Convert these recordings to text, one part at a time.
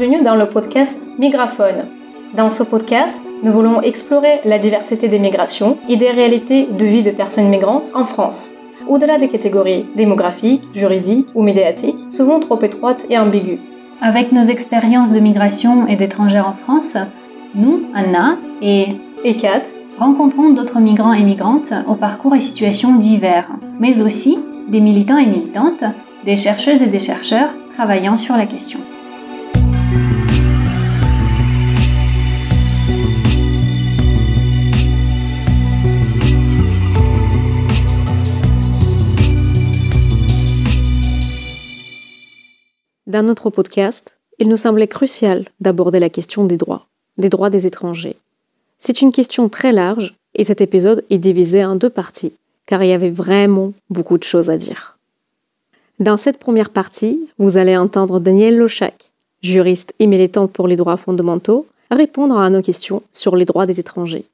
Bienvenue dans le podcast Migraphone. Dans ce podcast, nous voulons explorer la diversité des migrations et des réalités de vie de personnes migrantes en France, au-delà des catégories démographiques, juridiques ou médiatiques, souvent trop étroites et ambiguës. Avec nos expériences de migration et d'étrangères en France, nous, Anna et, et Kat, rencontrons d'autres migrants et migrantes au parcours et situations divers, mais aussi des militants et militantes, des chercheuses et des chercheurs travaillant sur la question. Dans notre podcast, il nous semblait crucial d'aborder la question des droits, des droits des étrangers. C'est une question très large et cet épisode est divisé en deux parties, car il y avait vraiment beaucoup de choses à dire. Dans cette première partie, vous allez entendre Danielle Lochac, juriste et militante pour les droits fondamentaux, répondre à nos questions sur les droits des étrangers.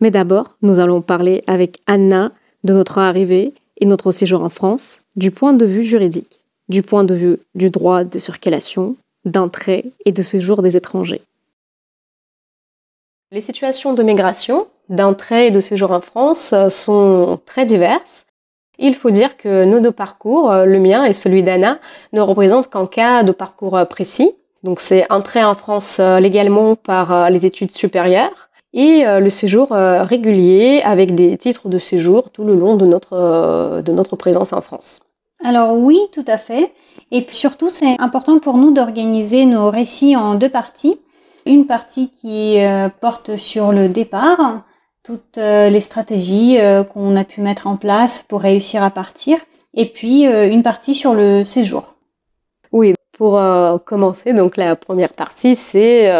Mais d'abord, nous allons parler avec Anna de notre arrivée et notre séjour en France du point de vue juridique du point de vue du droit de circulation, d'entrée et de séjour des étrangers. Les situations de migration, d'entrée et de séjour en France euh, sont très diverses. Il faut dire que nos deux parcours, euh, le mien et celui d'Anna, ne représentent qu'un cas de parcours euh, précis. Donc c'est entrée en France légalement par les études supérieures et le séjour régulier avec des titres de séjour tout le long de notre, de notre présence en France. Alors oui, tout à fait. Et surtout, c'est important pour nous d'organiser nos récits en deux parties. Une partie qui euh, porte sur le départ, toutes euh, les stratégies euh, qu'on a pu mettre en place pour réussir à partir, et puis une partie sur le séjour. Pour commencer, donc la première partie, c'est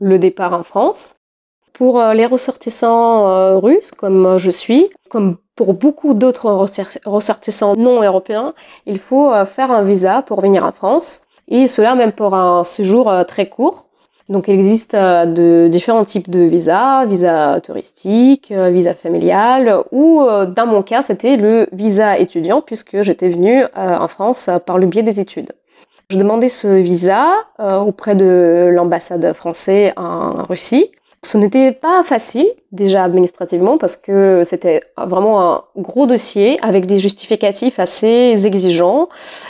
le départ en France. Pour les ressortissants russes, comme je suis, comme pour beaucoup d'autres ressortissants non européens, il faut euh, faire un visa pour venir en France, et cela même pour un séjour euh, très court. Donc il existe euh, différents types de visas, visa touristique, visa familial, ou dans mon cas c'était le visa étudiant puisque j'étais venue en France par le biais des études. Je demandais ce visa auprès de l'ambassade française en Russie ce n'était pas facile, déjà administrativement, parce que c'était vraiment un gros dossier avec des justificatifs assez exigeants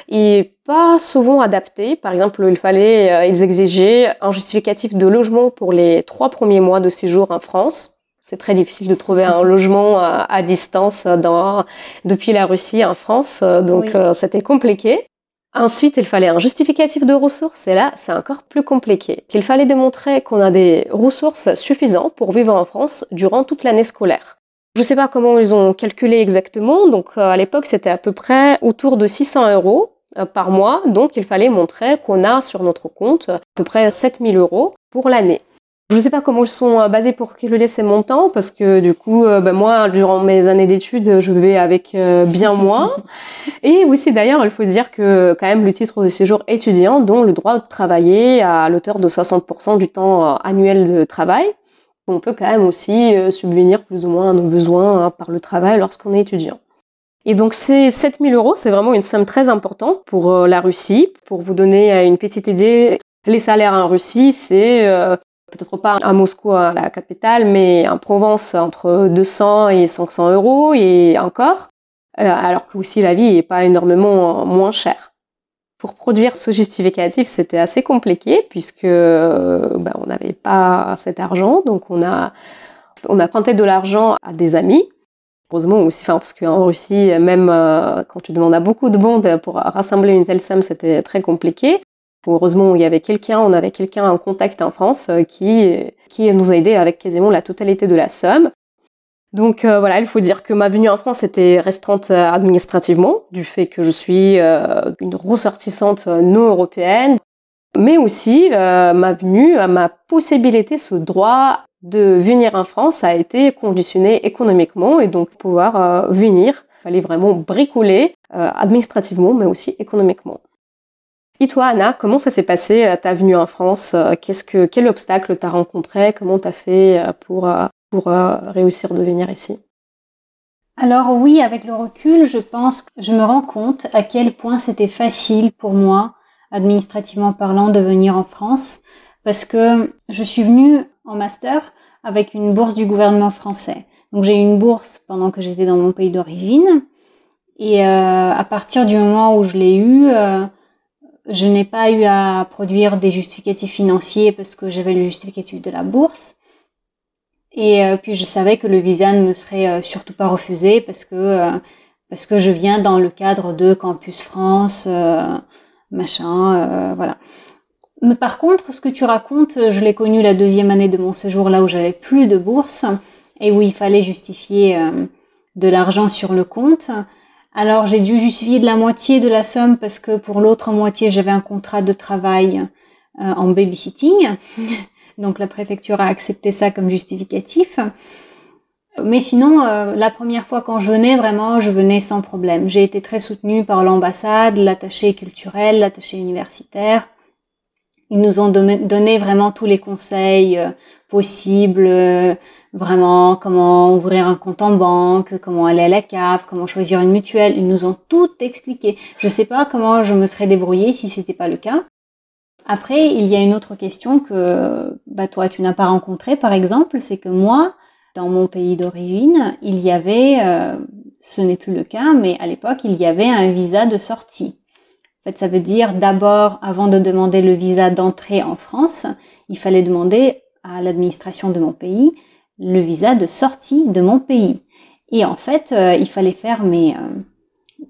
et pas souvent adaptés. Par exemple, il fallait, euh, ils exigeaient un justificatif de logement pour les trois premiers mois de séjour en France. C'est très difficile de trouver un logement à, distance dans, depuis la Russie en France, donc euh, c'était compliqué. Ensuite, il fallait un justificatif de ressources, et là, c'est encore plus compliqué. Il fallait démontrer qu'on a des ressources suffisantes pour vivre en France durant toute l'année scolaire. Je ne sais pas comment ils ont calculé exactement, donc euh, à l'époque, c'était à peu près autour de 600 euros euh, par mois, donc il fallait montrer qu'on a sur notre compte à peu près 7000 euros pour l'année. Je ne sais pas comment ils sont euh, basés pour calculer ces montants parce que du coup, euh, ben moi, durant mes années d'études, je vais avec euh, bien moins. Et aussi d'ailleurs, il faut dire que quand même le titre de séjour étudiant dont le droit de travailler à l'auteur de 60% du temps annuel de travail. On peut quand même aussi subvenir plus ou moins à nos besoins hein, par le travail lorsqu'on est étudiant. Et donc ces 7000 euros, c'est vraiment une somme très importante pour la Russie. Pour vous donner une petite idée, les salaires en Russie, c'est peut-être pas à Moscou, à la capitale, mais en Provence, entre 200 et 500 euros et encore, euh, alors que aussi la vie n'est pas énormément moins chère. Pour produire ce justificatif, c'était assez compliqué puisque euh, ben, on n'avait pas cet argent, donc on a on a prêté de l'argent à des amis. Heureusement aussi, enfin, parce qu'en Russie, même euh, quand tu demandes à beaucoup de monde pour rassembler une telle somme, c'était très compliqué. Heureusement, il y avait quelqu'un, on avait quelqu'un en contact en France euh, qui, qui nous a aidé avec quasiment la totalité de la somme. Donc euh, voilà, il faut dire que ma venue en France était restreinte euh, administrativement, du fait que je suis une ressortissante non européenne, mais aussi ma venue, ma possibilité, ce droit de venir en France a été conditionné économiquement et donc pouvoir venir, il fallait vraiment bricoler administrativement, mais aussi économiquement. Et toi, Anna, comment ça s'est passé euh, ta venue en France euh, Qu'est-ce que quel obstacle t'as rencontré Comment t'as fait euh, pour pour réussir de venir ici? Alors oui, avec le recul, je pense que je me rends compte à quel point c'était facile pour moi administrativement parlant, de venir en France parce que je suis venue en master avec une bourse du gouvernement français. Donc j'ai eu une bourse pendant que j'étais dans mon pays d'origine. Et à partir du moment où je l'ai eu, euh, je n'ai pas eu à produire des justificatifs financiers parce que j'avais le justificatif de la bourse. Et euh, puis je savais que le visa ne me serait surtout pas refusé parce que parce que je viens dans le cadre de Campus France, machin, voilà. Mais par contre, ce que tu racontes, euh, je l'ai connu la deuxième année de mon séjour là où j'avais plus de bourse et où il fallait justifier euh, de l'argent sur le compte. Alors j'ai dû justifier de la moitié de la somme parce que pour l'autre moitié j'avais un contrat de travail euh, en babysitting. Donc la préfecture a accepté ça comme justificatif. Mais sinon, la première fois quand je venais, vraiment, je venais sans problème. J'ai été très soutenue par l'ambassade, l'attaché culturel, l'attaché universitaire. Ils nous ont donné vraiment tous les conseils euh, possibles, euh, vraiment comment ouvrir un compte en banque, comment aller à la cave, comment choisir une mutuelle. Ils nous ont tout expliqué. Je sais pas comment je me serais débrouillée si c'était pas le cas. Après, il y a une autre question que bah, toi tu n'as pas rencontrée, par exemple, c'est que moi, dans mon pays d'origine, il y avait, euh, ce n'est plus le cas, mais à l'époque, il y avait un visa de sortie. En fait, ça veut dire d'abord, avant de demander le visa d'entrée en France, il fallait demander à l'administration de mon pays le visa de sortie de mon pays. Et en fait, euh, il fallait faire, mais euh,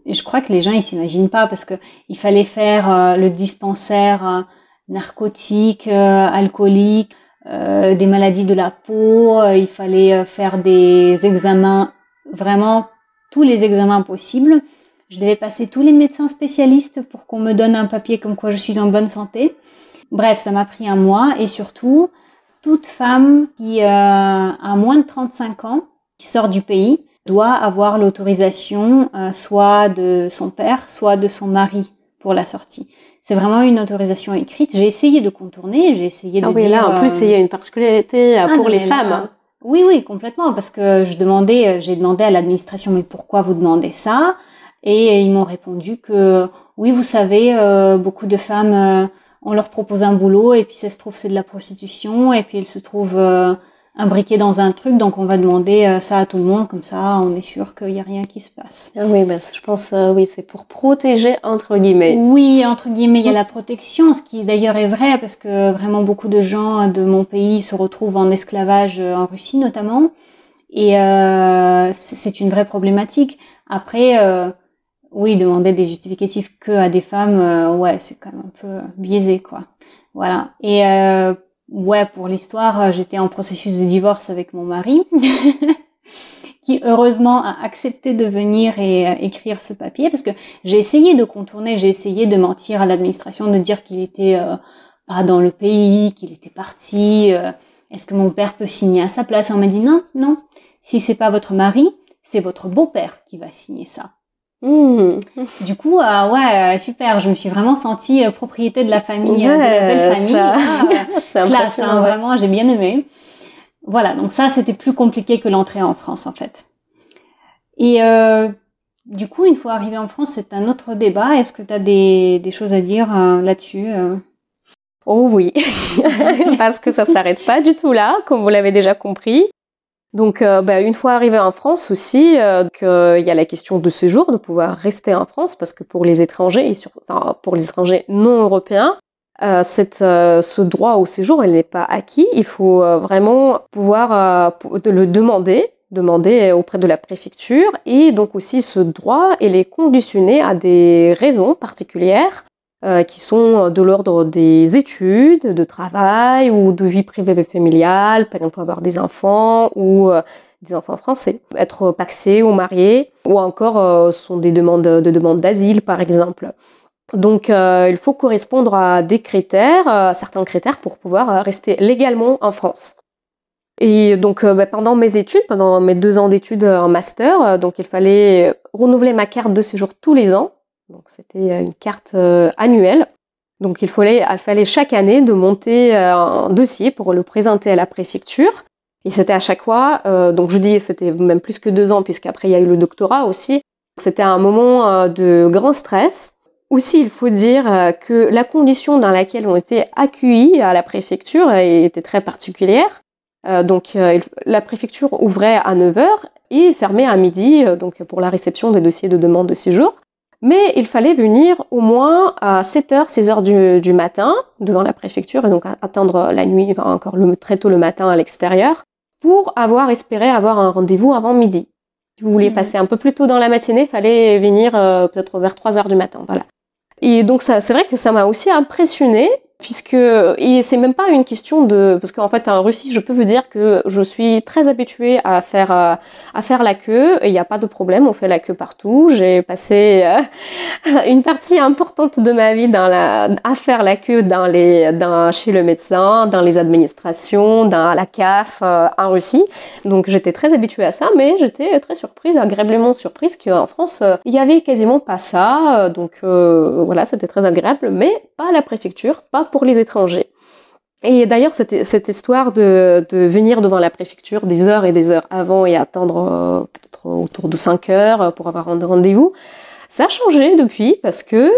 je crois que les gens ils s'imaginent pas parce que il fallait faire euh, le dispensaire narcotique, alcoolique, des maladies de la peau. il fallait faire des examens, vraiment tous les examens possibles. Je devais passer tous les médecins spécialistes pour qu'on me donne un papier comme quoi je suis en bonne santé. Bref, ça m'a pris un mois et surtout, toute femme qui euh, a moins de 35 ans, qui sort du pays, doit avoir l'autorisation euh, soit de son père, soit de son mari pour la sortie. C'est vraiment une autorisation écrite. J'ai essayé de contourner, j'ai essayé de ah oui, là, en plus, il y a une particularité euh, ah, pour les femmes. oui, oui, complètement, parce que je demandais, j'ai demandé à l'administration, mais pourquoi vous demandez ça? Et ils m'ont répondu que oui, vous savez, euh, beaucoup de femmes, euh, on leur propose un boulot et puis ça se trouve c'est de la prostitution et puis elles se trouvent euh, imbriquées dans un truc, donc on va demander ça à tout le monde, comme ça on est sûr qu'il n'y a rien qui se passe. Ah oui, ben, je pense, oui, c'est pour protéger entre guillemets. Oui, entre guillemets, il y a la protection, ce qui d'ailleurs est vrai parce que vraiment beaucoup de gens de mon pays se retrouvent en esclavage en Russie notamment, et c'est une vraie problématique. Après oui, demander des justificatifs que à des femmes, euh, ouais, c'est quand même un peu biaisé, quoi. Voilà. Et euh, ouais, pour l'histoire, euh, j'étais en processus de divorce avec mon mari, qui heureusement a accepté de venir et écrire ce papier, parce que j'ai essayé de contourner, j'ai essayé de mentir à l'administration, de dire qu'il était pas dans le pays, qu'il était parti. Est-ce que mon père peut signer à sa place? On m'a dit non, non. Si c'est pas votre mari, c'est votre beau-père qui va signer ça. Mmh. Du coup, euh, ouais, euh, super. Je me suis vraiment sentie euh, propriété de la famille, de la belle famille. Ça... Ah, c'est classe, hein, vraiment, j'ai bien aimé. Voilà, donc ça, c'était plus compliqué que l'entrée en France, en fait. Et du coup, une fois arrivé en France, c'est un autre débat. Est-ce que tu as des, des, choses à dire là-dessus Oh oui, parce que ça s'arrête pas du tout là, comme vous l'avez déjà compris. Donc, euh, bah, une fois arrivé en France aussi, euh, il y a la question de séjour, de pouvoir rester en France, parce que pour les étrangers et pour les étrangers non européens, euh, euh, ce droit au séjour, il n'est pas acquis. Il faut vraiment pouvoir le demander, demander auprès de la préfecture, et donc aussi ce droit, il est conditionné à des raisons particulières euh, qui sont de l'ordre des études, de travail ou de vie privée et familiale, par exemple avoir des enfants ou euh, des enfants français, être paxé ou marié, ou encore euh, sont des demandes de demandes d'asile par exemple. Donc il faut correspondre à des critères, certains critères pour pouvoir rester légalement en France. Et donc bah, pendant mes études, pendant mes deux ans d'études en master, donc il fallait renouveler ma carte de séjour tous les ans donc c'était euh, une carte euh, annuelle. Donc il fallait, il fallait chaque année de monter euh, un dossier pour le présenter à la préfecture. Et c'était à chaque fois, donc je dis c'était même plus que deux ans puisqu'après il y a eu le doctorat aussi. C'était un moment de grand stress aussi, il faut dire que la condition dans laquelle on était accueillis à la préfecture était très particulière. donc, la préfecture ouvrait à 9h et fermait à midi, donc pour la réception des dossiers de demande de séjour. Mais il fallait venir au moins à 7h, 6h du, matin devant la préfecture et donc attendre la nuit, enfin encore le, très tôt le matin à l'extérieur pour avoir espéré avoir un rendez-vous avant midi. Si vous vouliez mhm. passer un peu plus tôt dans la matinée, il fallait venir euh, peut-être vers 3h du matin. Voilà. Et donc ça, c'est vrai que ça m'a aussi impressionné puisque c'est même pas une question de parce qu'en fait en Russie je peux vous dire que je suis très habituée à faire euh, à faire la queue il n'y a pas de problème on fait la queue partout. J'ai passé euh, une partie importante de ma vie dans la à faire la queue dans les dans chez le médecin dans les administrations dans la CAF euh, en Russie. Donc j'étais très habituée à ça mais j'étais très surprise agréablement surprise qu'en France il y avait quasiment pas ça. Donc voilà c'était très agréable mais pas à la préfecture pas pour les étrangers. Et d'ailleurs, cette, cette histoire de, de, venir devant la préfecture des heures et des heures avant et attendre euh, peut-être autour de 5 heures pour avoir un rendez-vous, ça a changé depuis parce que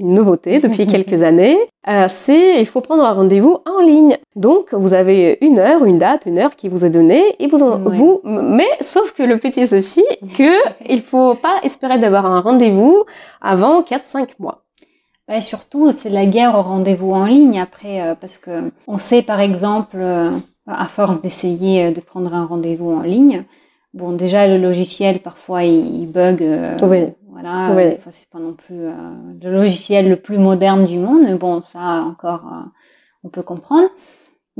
une nouveauté depuis quelques années, euh, c'est il faut prendre un rendez-vous en ligne. Donc vous avez une heure, une date, une heure qui vous est donnée et vous, vous mais sauf que le petit ceci que il faut pas espérer d'avoir un rendez-vous avant 4-5 mois surtout, c'est la guerre au rendez-vous en ligne après, euh, parce que on sait par exemple, euh, à force d'essayer euh, de prendre un rendez-vous en ligne, bon déjà le logiciel parfois il, bug, oui. voilà, oui. des fois c'est pas non plus le logiciel le plus moderne du monde, mais bon ça encore on peut comprendre.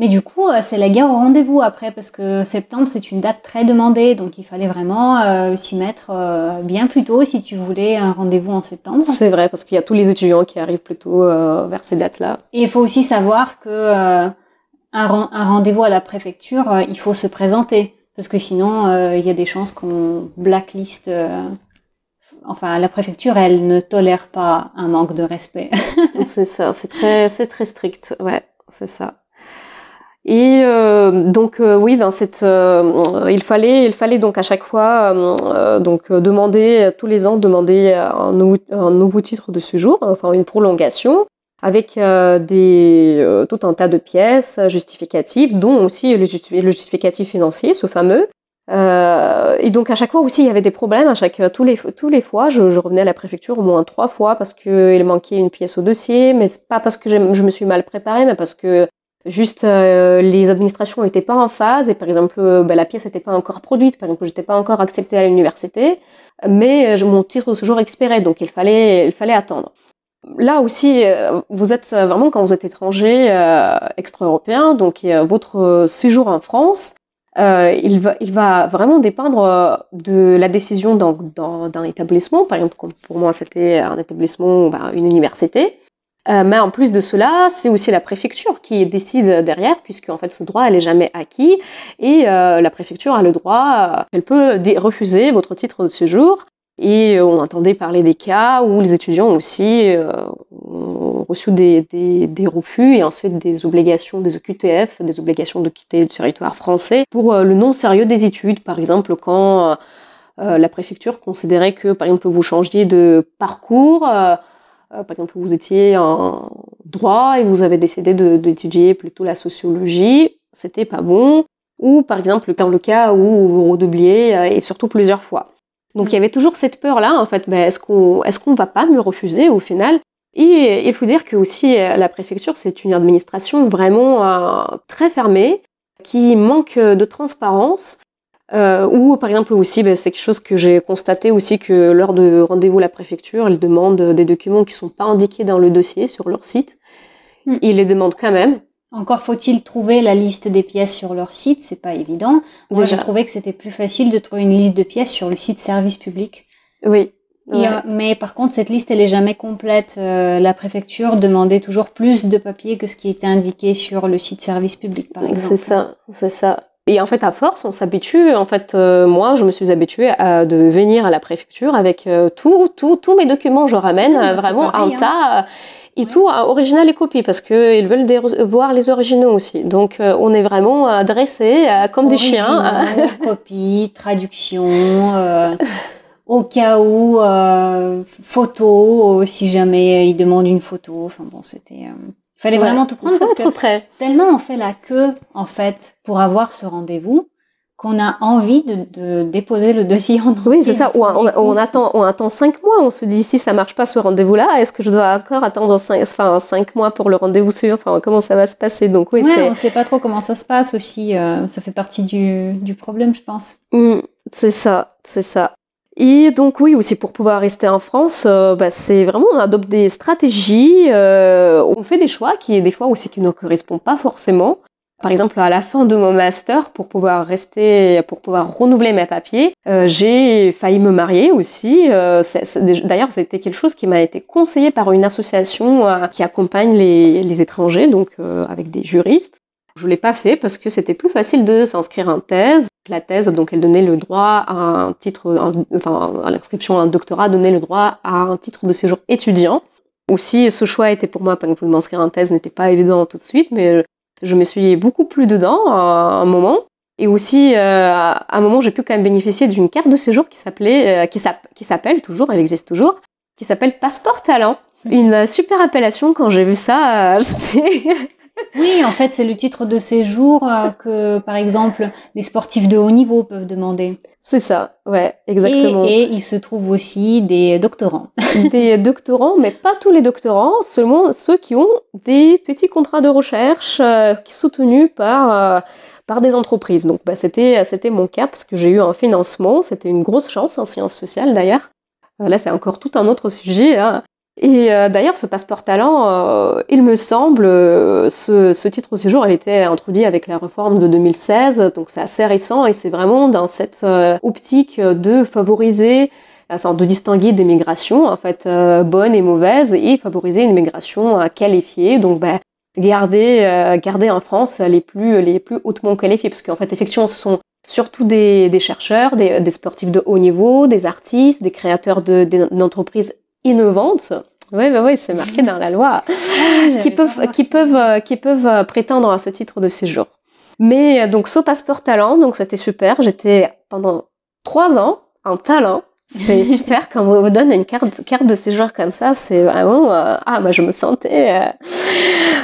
Mais du coup, euh, c'est la guerre au rendez-vous après, parce que septembre, c'est une date très demandée, donc il fallait vraiment euh, s'y mettre euh, bien plus tôt si tu voulais un rendez-vous en septembre. C'est vrai, parce qu'il y a tous les étudiants qui arrivent plutôt vers ces dates-là. Et il faut aussi savoir que un, un rendez-vous à la préfecture, il faut se présenter, parce que sinon, il y a des chances qu'on blacklist. Enfin, la préfecture, elle ne tolère pas un manque de respect. c'est ça, c'est très, c'est très strict, ouais, c'est ça. Et euh, donc euh, oui, dans cette, euh, il fallait, il fallait donc à chaque fois donc demander tous les ans demander un nouveau, titre de séjour, enfin une prolongation avec des tout un tas de pièces justificatives, dont aussi le, justificatif financier, ce fameux. et donc à chaque fois aussi il y avait des problèmes. À chaque tous les tous les fois, je, je revenais à la préfecture au moins trois fois parce que il manquait une pièce au dossier, mais pas parce que je me suis mal préparée, mais parce que Juste, euh, les administrations n'étaient pas en phase et par exemple, euh, bah, la pièce n'était pas encore produite. Par exemple, j'étais pas encore acceptée à l'université, mais euh, mon titre de séjour expirait, donc il fallait, il fallait attendre. Là aussi, vous êtes vraiment quand vous êtes étranger extra-européen, donc votre séjour en France, il, va, il va vraiment dépendre de la décision d'un établissement. Par exemple, pour moi, c'était un établissement, bah, une université. Euh, mais en plus de cela, c'est aussi la préfecture qui décide derrière, puisque en fait ce droit elle est jamais acquis et euh, la préfecture a le droit, euh, elle peut refuser votre titre de séjour. Et on entendait parler des cas où les étudiants aussi ont reçu des, des, refus et ensuite des obligations, des OQTF, des obligations de quitter le territoire français pour le non sérieux des études. Par exemple, quand la préfecture considérait que, par exemple, vous changiez de parcours, par exemple, vous étiez en droit et vous avez décidé d'étudier plutôt la sociologie, c'était pas bon. Ou par exemple, dans le cas où vous redoubliez euh, et surtout plusieurs fois. Donc il y avait toujours cette peur-là, en fait, ben, est-ce qu'on qu'on va pas me refuser au final? Et il faut dire que aussi euh, la préfecture, c'est une administration vraiment très fermée, qui manque de transparence euh, ou par exemple aussi, ben, c'est quelque chose que j'ai constaté aussi que lors de rendez-vous à la préfecture, ils demandent des documents qui sont pas indiqués dans le dossier sur leur site. Hmm. Ils les demandent quand même. Encore faut-il trouver la liste des pièces sur leur site, c'est pas évident. Moi, j'ai trouvé que c'était plus facile de trouver une liste de pièces sur le site service public. Oui. Euh, mais par contre, cette liste, elle est jamais complète. Euh, la préfecture demandait toujours plus de papiers que ce qui était indiqué sur le site service public, par exemple. C'est ça, c'est ça. Et en fait, à force, on s'habitue. En fait, euh, moi, je me suis habituée à de venir à la préfecture avec euh, tout, tout, tous mes documents. Je ramène euh, vraiment un hein. tas. Et tout original et copie parce que ils veulent voir les originaux aussi. Donc on est vraiment dressés comme des chiens. copie, traduction, au cas où photo, si jamais il demande une photo. Enfin bon, c'était. Fallait vraiment tout prendre parce que prêt. tellement on fait la queue en fait pour avoir ce rendez-vous qu'on a envie de, de, déposer le dossier en. Oui, c'est ça. Ou on, on, attend, on attend cinq mois. On se dit si ça marche pas ce rendez-vous-là, est-ce que je dois encore attendre cinq, enfin, cinq mois pour le rendez-vous suivant Enfin, comment ça va se passer? Donc oui, ouais, on sait pas trop comment ça se passe aussi. Euh, ça fait partie du, du problème, je pense. Mmh, c'est ça, c'est ça. Et donc oui, aussi pour pouvoir rester en France, euh, bah, c'est vraiment on adopte des stratégies, euh, on fait des choix qui des fois aussi qui ne correspondent pas forcément. Par exemple, à la fin de mon master, pour pouvoir rester, pour pouvoir renouveler mes papiers, euh, j'ai failli me marier aussi. Euh, D'ailleurs, c'était quelque chose qui m'a été conseillé par une association qui accompagne les, étrangers, donc avec des juristes. Je l'ai pas fait parce que c'était plus facile de s'inscrire en thèse. La thèse, donc, elle donnait le droit à un titre, enfin, à l'inscription à un doctorat, donnait le droit à un titre de séjour étudiant. Aussi, ce choix était pour moi, pour m'inscrire en thèse n'était pas évident tout de suite, mais je me suis beaucoup plus dedans à un moment. Et aussi, euh, à un moment, j'ai pu quand même bénéficier d'une carte de séjour qui s'appelait, euh, qui s'appelle toujours, elle existe toujours, qui s'appelle Passeport Talent. Mmh. Une super appellation quand j'ai vu ça. Euh, oui, en fait, c'est le titre de séjour que, par exemple, les sportifs de haut niveau peuvent demander. C'est ça, ouais, exactement. Et, et, il se trouve aussi des doctorants. des doctorants, mais pas tous les doctorants, seulement ceux qui ont des petits contrats de recherche euh, soutenus par euh, par des entreprises. Donc, bah, c'était c'était mon cas parce que j'ai eu un financement. C'était une grosse chance en sciences sociales d'ailleurs. Euh, là, c'est encore tout un autre sujet. Hein. Et euh, d'ailleurs, ce passeport talent, euh, il me semble, euh, ce, ce, titre de séjour, il été introduit avec la réforme de 2016, donc c'est assez récent et c'est vraiment dans cette optique de favoriser, enfin de distinguer des migrations, en fait, bonnes et mauvaises, et favoriser une migration qualifiée. Donc, bah, garder, garder en France les plus, les plus hautement qualifiés, parce qu'en fait, effectivement, ce sont surtout des, des chercheurs, des, des, sportifs de haut niveau, des artistes, des créateurs d'entreprises innovantes. Oui, bah oui, c'est marqué dans la loi. Ah, qui peuvent, qui peuvent, euh, qui peuvent euh, prétendre à ce titre de séjour. Mais euh, donc, ce passeport talent, donc c'était super. J'étais pendant trois ans en talent. C'est super quand on vous donne une carte, carte de séjour comme ça. C'est vraiment ah bah je me sentais.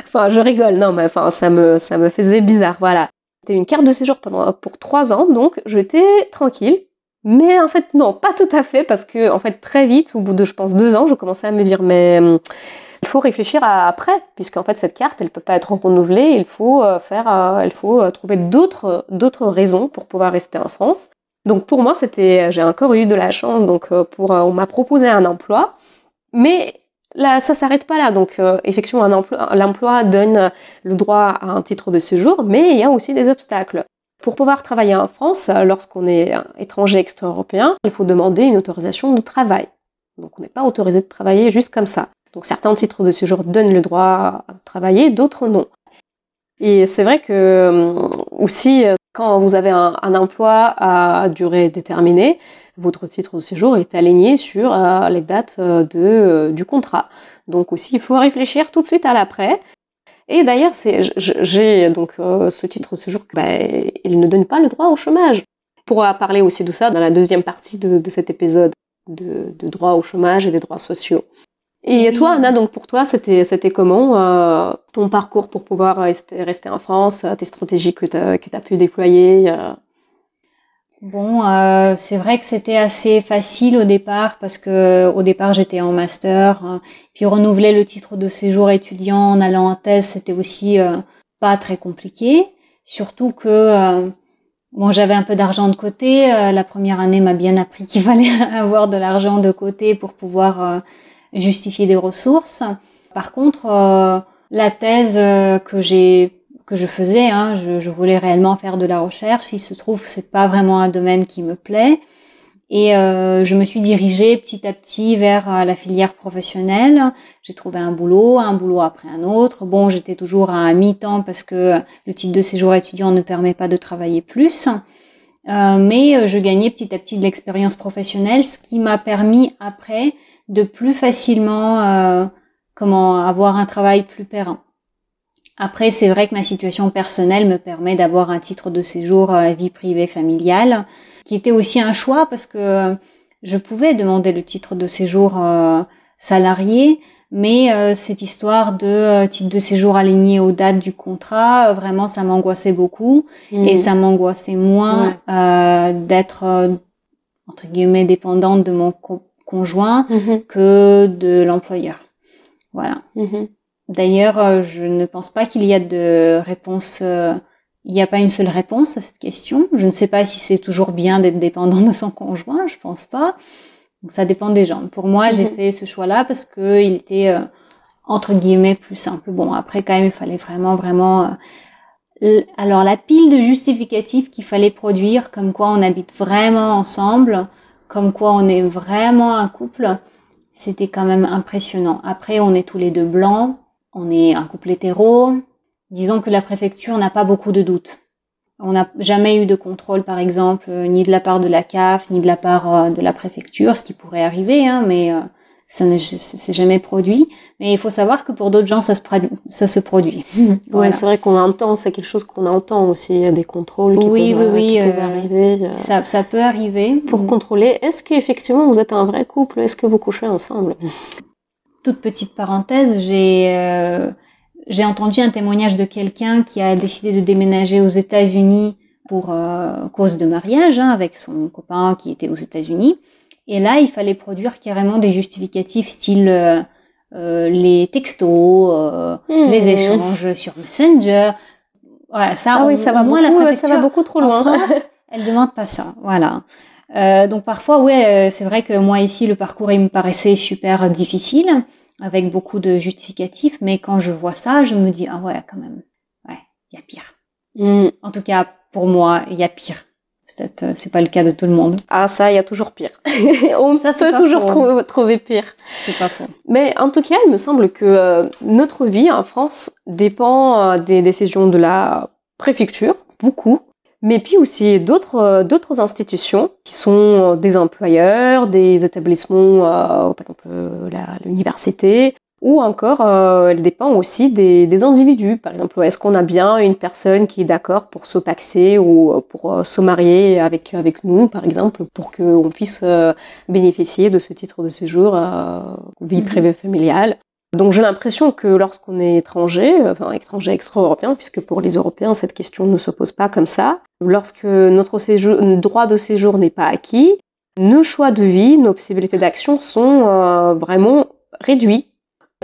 Enfin, je rigole. Non, mais enfin ça me ça me faisait bizarre. Voilà. C'était une carte de séjour pendant pour trois ans, donc j'étais tranquille. Mais en fait, non, pas tout à fait, parce que en fait, très vite, au bout de, je pense, deux ans, je commençais à me dire, mais hum, il faut réfléchir après, puisqu'en fait, cette carte, elle peut pas être renouvelée. Il faut euh, faire, euh, il faut euh, trouver d'autres, d'autres raisons pour pouvoir rester en France. Donc pour moi, c'était, j'ai encore eu de la chance. Donc pour, on m'a proposé un emploi, mais là, ça s'arrête pas là. Donc effectivement, un emploi, l'emploi donne le droit à un titre de séjour, mais il y a aussi des obstacles. Pour pouvoir travailler en France, euh, lorsqu'on est étranger extra-européen, il faut demander une autorisation de travail. Donc on n'est pas autorisé de travailler juste comme ça. Donc certains titres de séjour donnent le droit à travailler, d'autres non. Et c'est vrai que euh, aussi, euh, quand vous avez un, emploi à durée déterminée, votre titre de séjour est aligné sur les dates du contrat. Donc aussi, il faut réfléchir tout de suite à l'après et d'ailleurs, j'ai donc euh, ce titre ce jour, bah, il ne donne pas le droit au chômage. On pourra parler aussi de ça dans la deuxième partie de, de cet épisode de, de, droit au chômage et des droits sociaux. Et toi, Anna, donc pour toi, c'était c'était comment euh, ton parcours pour pouvoir rester, rester en France, tes stratégies que tu as, as, pu déployer euh... Bon, euh, c'est vrai que c'était assez facile au départ parce que au départ j'étais en master, hein. puis renouveler le titre de séjour étudiant en allant en thèse, c'était aussi euh, pas très compliqué. Surtout que euh, bon, j'avais un peu d'argent de côté. Euh, la première année m'a bien appris qu'il fallait avoir de l'argent de côté pour pouvoir justifier des ressources. Par contre, la thèse que j'ai que je faisais. Hein. Je, je, voulais réellement faire de la recherche. Il se trouve que c'est pas vraiment un domaine qui me plaît. Et euh, je me suis dirigée petit à petit vers euh, la filière professionnelle. J'ai trouvé un boulot, un boulot après un autre. Bon, j'étais toujours à mi-temps parce que le titre de séjour étudiant ne permet pas de travailler plus. Euh, mais je gagnais petit à petit de l'expérience professionnelle, ce qui m'a permis après de plus facilement euh, comment avoir un travail plus périn. Après, c'est vrai que ma situation personnelle me permet d'avoir un titre de séjour euh, vie privée familiale, qui était aussi un choix parce que je pouvais demander le titre de séjour salarié, mais cette histoire de titre de séjour aligné aux dates du contrat, vraiment, ça m'angoissait beaucoup et mmh. ça m'angoissait moins d'être entre guillemets dépendante de mon conjoint mmh que de l'employeur. Voilà. Mmh D'ailleurs, euh, je ne pense pas qu'il y a de réponse. Euh, il n'y a pas une seule réponse à cette question. Je ne sais pas si c'est toujours bien d'être dépendant de son conjoint. Je pense pas. Donc ça dépend des gens. Pour moi, j'ai mhm. fait ce choix-là parce que il était euh, entre guillemets plus simple. Bon, après quand même, il fallait vraiment, vraiment. alors la pile de justificatifs qu'il fallait produire, comme quoi on habite vraiment ensemble, comme quoi on est vraiment un couple, c'était quand même impressionnant. Après, on est tous les deux blancs on est un couple hétéro. Disons que la préfecture n'a pas beaucoup de doutes. On n'a jamais eu de contrôle, par exemple, euh, ni de la part de la CAF, ni de la part euh, de la préfecture, ce qui pourrait arriver, hein, mais euh, ça ne s'est jamais produit. Mais il faut savoir que pour d'autres gens, ça se, ça se produit. ouais, c'est vrai qu'on entend, c'est quelque chose qu'on entend aussi, il y a des contrôles qui oui, peuvent, oui, qui peuvent arriver. Ça, ça peut arriver. Pour mm. contrôler, est-ce qu'effectivement vous êtes un vrai couple? Est-ce que vous couchez ensemble? Toute petite parenthèse, j'ai euh, j'ai entendu un témoignage de quelqu'un qui a décidé de déménager aux États-Unis pour euh, cause de mariage hein, avec son copain qui était aux États-Unis. Et là, il fallait produire carrément des justificatifs style euh, les textos, mmh. les échanges sur Messenger. Voilà, ça, ah oui, ça va beaucoup, la ça va beaucoup trop loin. En France, elle demande pas ça. Voilà. Euh, donc parfois, ouais, c'est vrai que moi ici, le parcours il me paraissait super difficile avec beaucoup de justificatifs, mais quand je vois ça, je me dis, ah ouais, quand même, ouais, il y a pire. Mm. En tout cas, pour moi, il y a pire. Peut-être euh, c'est pas le cas de tout le monde. Ah ça, il y a toujours pire. On ça, peut toujours trouver, pire. C'est pas faux. Mais en tout cas, il me semble que euh, notre vie en France dépend euh, des décisions de la préfecture, beaucoup mais puis aussi d'autres euh, d'autres institutions qui sont euh, des employeurs, des établissements, euh, par exemple l'université, ou encore elle dépend aussi des, des individus. Par exemple, est-ce qu'on a bien une personne qui est d'accord pour se paxer ou pour se marier avec avec nous, par exemple, pour qu'on puisse bénéficier de ce titre de séjour vie mhm. privée familiale? Donc j'ai l'impression que lorsqu'on est étranger, enfin étranger extra-européen, puisque pour les Européens cette question ne se pose pas comme ça, lorsque notre droit de séjour n'est pas acquis, nos choix de vie, nos possibilités d'action sont euh, vraiment réduits.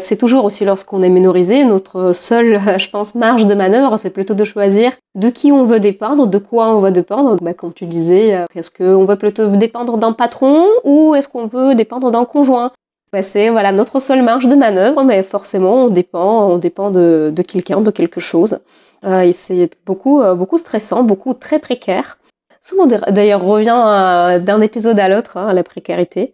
C'est toujours aussi lorsqu'on est minorisé, notre seule, je pense, marge de manœuvre, c'est plutôt de choisir de qui on veut dépendre, de quoi on veut dépendre. Bah, comme tu disais, euh, est-ce qu'on veut plutôt dépendre d'un patron ou est-ce qu'on veut dépendre d'un conjoint? C'est voilà notre seule marge de manœuvre, mais forcément on dépend, on dépend de, de quelqu'un, de quelque chose. Euh, et c'est beaucoup, euh, beaucoup stressant, beaucoup très précaire. Souvent d'ailleurs revient euh, d'un épisode à l'autre hein, la précarité.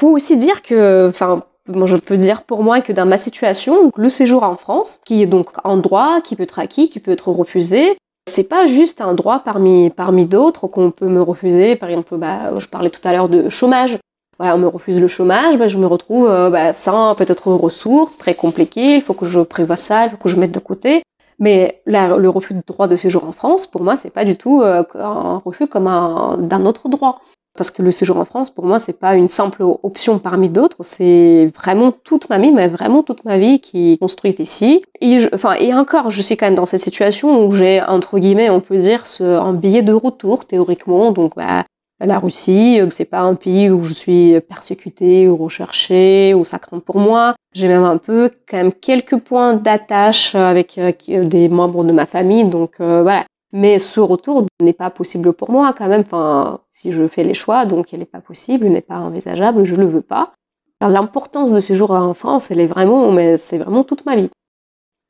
Faut aussi dire que, enfin, moi je peux dire pour moi que dans ma situation, le séjour en France, qui est donc un droit, qui peut être acquis, qui peut être refusé, c'est pas juste un droit parmi parmi d'autres qu'on peut me refuser. Par exemple, bah, je parlais tout à l'heure de chômage voilà, on me refuse le chômage, bah, je me retrouve euh, bah, sans peut-être ressources, très compliqué, il faut que je prévoie ça, il faut que je mette de côté. Mais le refus de droit de séjour en France, pour moi, c'est pas du tout euh, un refus comme un d'un autre droit. Parce que le séjour en France, pour moi, c'est pas une simple option parmi d'autres, c'est vraiment toute ma vie, mais vraiment toute ma vie qui est construite ici. Et, enfin, et encore, je suis quand même dans cette situation où j'ai, entre guillemets, on peut dire, un billet de retour, théoriquement. Donc, bah, la Russie, euh, c'est pas un pays où je suis persécutée ou recherchée ou ça craint pour moi. J'ai même un peu quand même quelques points d'attache avec euh, des membres de ma famille, donc euh, voilà. Mais ce retour n'est pas possible pour moi quand même. Enfin, si je fais les choix, donc il n'est pas possible, n'est pas envisageable, je le veux pas. L'importance de ce jour en France, elle est vraiment, mais c'est vraiment toute ma vie.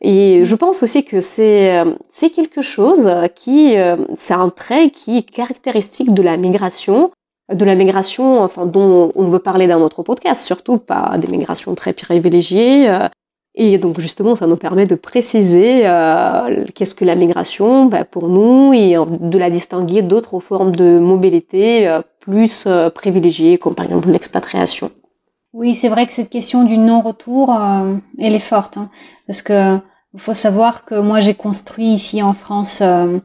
Et je pense aussi que c'est euh, c'est quelque chose qui euh, c'est un trait qui est caractéristique de la migration, de la migration enfin dont on veut parler dans notre podcast, surtout pas des migrations très privilégiées. Euh. Et donc justement, ça nous permet de préciser qu'est-ce que la migration bah, pour nous et de la distinguer d'autres formes de mobilité plus privilégiées, comme par exemple l'expatriation. Oui, c'est vrai que cette question du non-retour, elle est forte, hein, parce que faut savoir que moi j'ai construit ici en France euh,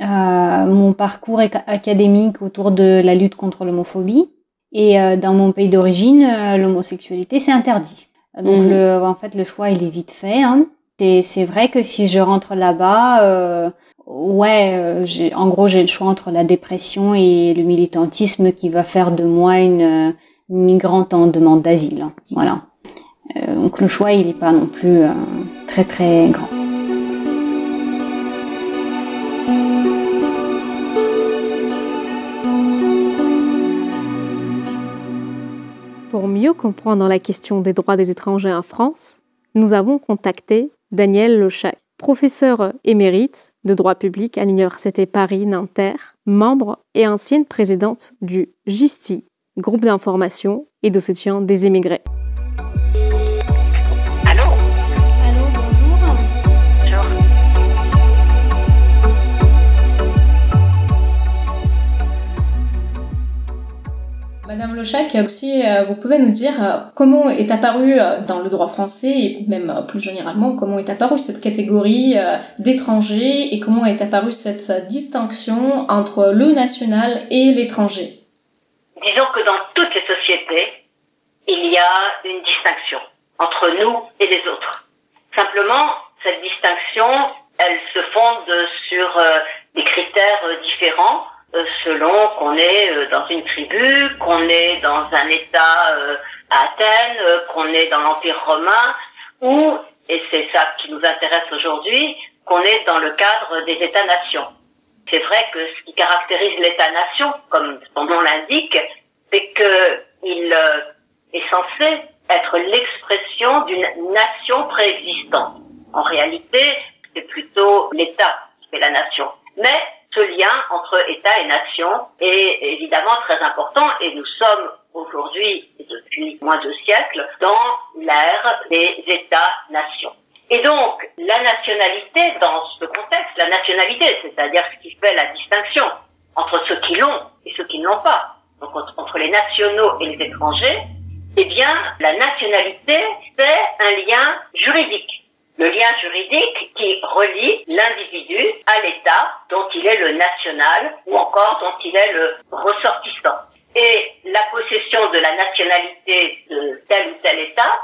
euh, mon parcours académique autour de la lutte contre l'homophobie. Et dans mon pays d'origine, l'homosexualité c'est interdit. Donc mhm. le, en fait, le choix il est vite fait. Hein. C'est vrai que si je rentre là-bas, ouais, en gros j'ai le choix entre la dépression et le militantisme qui va faire de moi une, migrante en demande d'asile. Voilà. donc le choix il n'est pas non plus très très grand. Pour mieux comprendre la question des droits des étrangers en France, nous avons contacté Danielle Lechac, professeure émérite de droit public à l'Université Paris-Nanterre, membre et ancienne présidente du GISTI, groupe d'information et de soutien des immigrés. Madame Lochac, aussi, euh, vous pouvez nous dire euh, comment est apparue euh, dans le droit français et même plus généralement comment est apparue cette catégorie d'étrangers et comment est apparue cette distinction entre le national et l'étranger? Disons que dans toutes les sociétés, il y a une distinction entre nous et les autres. Simplement, cette distinction, elle se fonde sur des critères différents euh, selon qu'on est euh, dans une tribu, qu'on est dans un État euh, à Athènes, qu'on est dans l'Empire romain, ou, et c'est ça qui nous intéresse aujourd'hui, qu'on est dans le cadre des États-nations. C'est vrai que ce qui caractérise l'État-nation, comme son nom l'indique, c'est qu'il est censé être l'expression d'une nation préexistante. En réalité, c'est plutôt l'État qui est la nation. Mais ce lien entre État et nation est évidemment très important et nous sommes aujourd'hui, depuis moins de siècles, dans l'ère des États-nations. Et donc, la nationalité, dans ce contexte, la nationalité, c'est-à-dire ce qui fait la distinction entre ceux qui l'ont et ceux qui ne l'ont pas, donc entre les nationaux et les étrangers, eh bien, la nationalité, c'est un lien juridique le lien juridique qui relie l'individu à l'État dont il est le national ou encore dont il est le ressortissant. Et la possession de la nationalité de tel ou tel État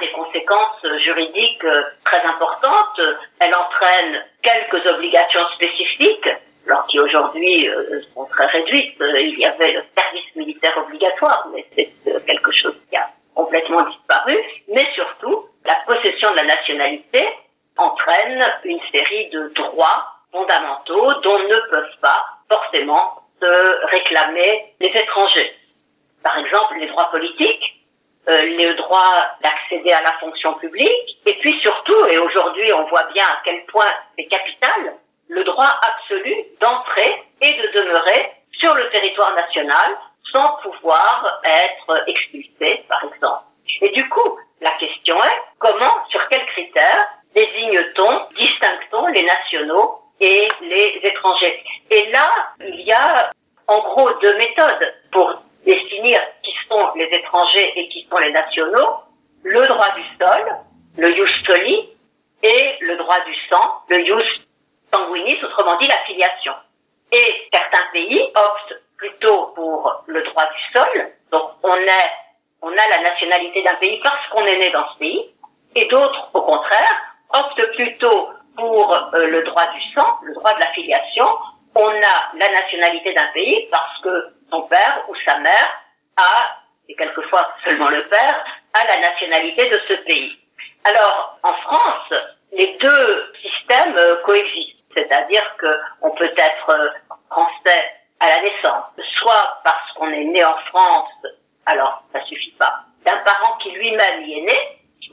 des conséquences juridiques très importantes. Elle entraîne quelques obligations spécifiques, alors qui aujourd'hui euh, sont très réduites. Il y avait le service militaire obligatoire, mais c'est euh, quelque chose qui a complètement disparu. Mais surtout, la possession de la nationalité entraîne une série de droits fondamentaux dont ne peuvent pas forcément se réclamer les étrangers. Par exemple, les droits politiques, euh, le droit d'accéder à la fonction publique, et puis surtout, et aujourd'hui on voit bien à quel point c'est capital, le droit absolu d'entrer et de demeurer sur le territoire national sans pouvoir être expulsé, par exemple. Et du coup, la question est comment, sur quels critères désigne-t-on, distingue-t-on les nationaux et les étrangers? Et là, il y a en gros deux méthodes pour définir qui sont les étrangers et qui sont les nationaux. Le droit du sol, le jus soli, et le droit du sang, le jus sanguinis, autrement dit la filiation. Et certains pays optent plutôt pour le droit du sol, donc on est on a la nationalité d'un pays parce qu'on est né dans ce pays, et d'autres, au contraire, optent plutôt pour euh, le droit du sang, le droit de la filiation. On a la nationalité d'un pays parce que son père ou sa mère a, et quelquefois seulement le père, a la nationalité de ce pays. Alors, en France, les deux systèmes euh, coexistent. C'est-à-dire qu'on peut être euh, français à la naissance, soit parce qu'on est né en France alors ça suffit pas. D'un parent qui lui-même y est né,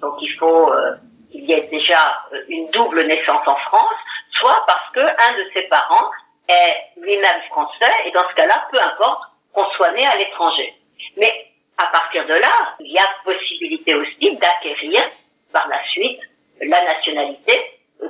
donc il faut euh, qu'il y ait déjà euh, une double naissance en France, soit parce que un de ses parents est lui-même français, et dans ce cas-là, peu importe qu'on soit né à l'étranger. Mais à partir de là, il y a possibilité aussi d'acquérir par la suite la nationalité.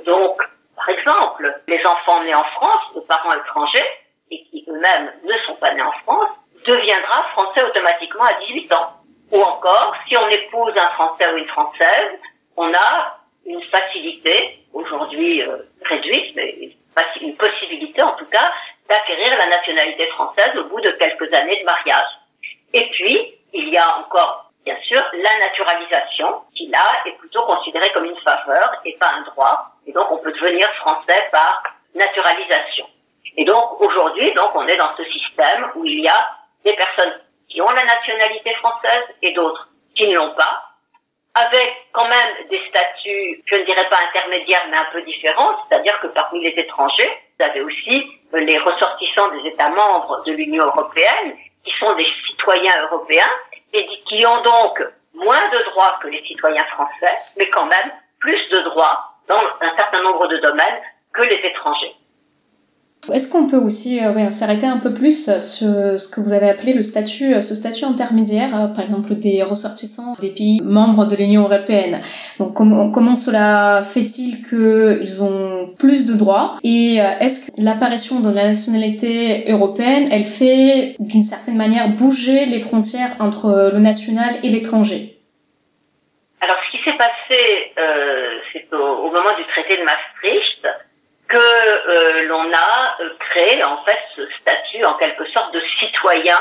Donc, par exemple, les enfants nés en France de parents étrangers et qui eux-mêmes ne sont pas nés en France deviendra français automatiquement à 18 ans. Ou encore, si on épouse un Français ou une Française, on a une facilité, aujourd'hui euh, réduite, mais une possibilité en tout cas, d'acquérir la nationalité française au bout de quelques années de mariage. Et puis, il y a encore, bien sûr, la naturalisation, qui là est plutôt considérée comme une faveur et pas un droit. Et donc, on peut devenir français par naturalisation. Et donc, aujourd'hui, donc, on est dans ce système où il y a des personnes qui ont la nationalité française et d'autres qui ne l'ont pas, avec quand même des statuts, je ne dirais pas intermédiaires, mais un peu différents, c'est-à-dire que parmi les étrangers, vous avez aussi les ressortissants des États membres de l'Union européenne, qui sont des citoyens européens, et qui ont donc moins de droits que les citoyens français, mais quand même plus de droits dans un certain nombre de domaines que les étrangers. Est-ce qu'on peut aussi euh, s'arrêter un peu plus sur ce que vous avez appelé le statut, euh, ce statut intermédiaire, euh, par exemple des ressortissants des pays membres de l'Union européenne? Donc comment, comment cela fait-il qu'ils ont plus de droits? Et est-ce que l'apparition de la nationalité européenne, elle fait d'une certaine manière bouger les frontières entre le national et l'étranger? Alors, ce qui s'est passé, c'est au, moment du traité de Maastricht, que euh, l'on a euh, créé en fait ce statut en quelque sorte de citoyen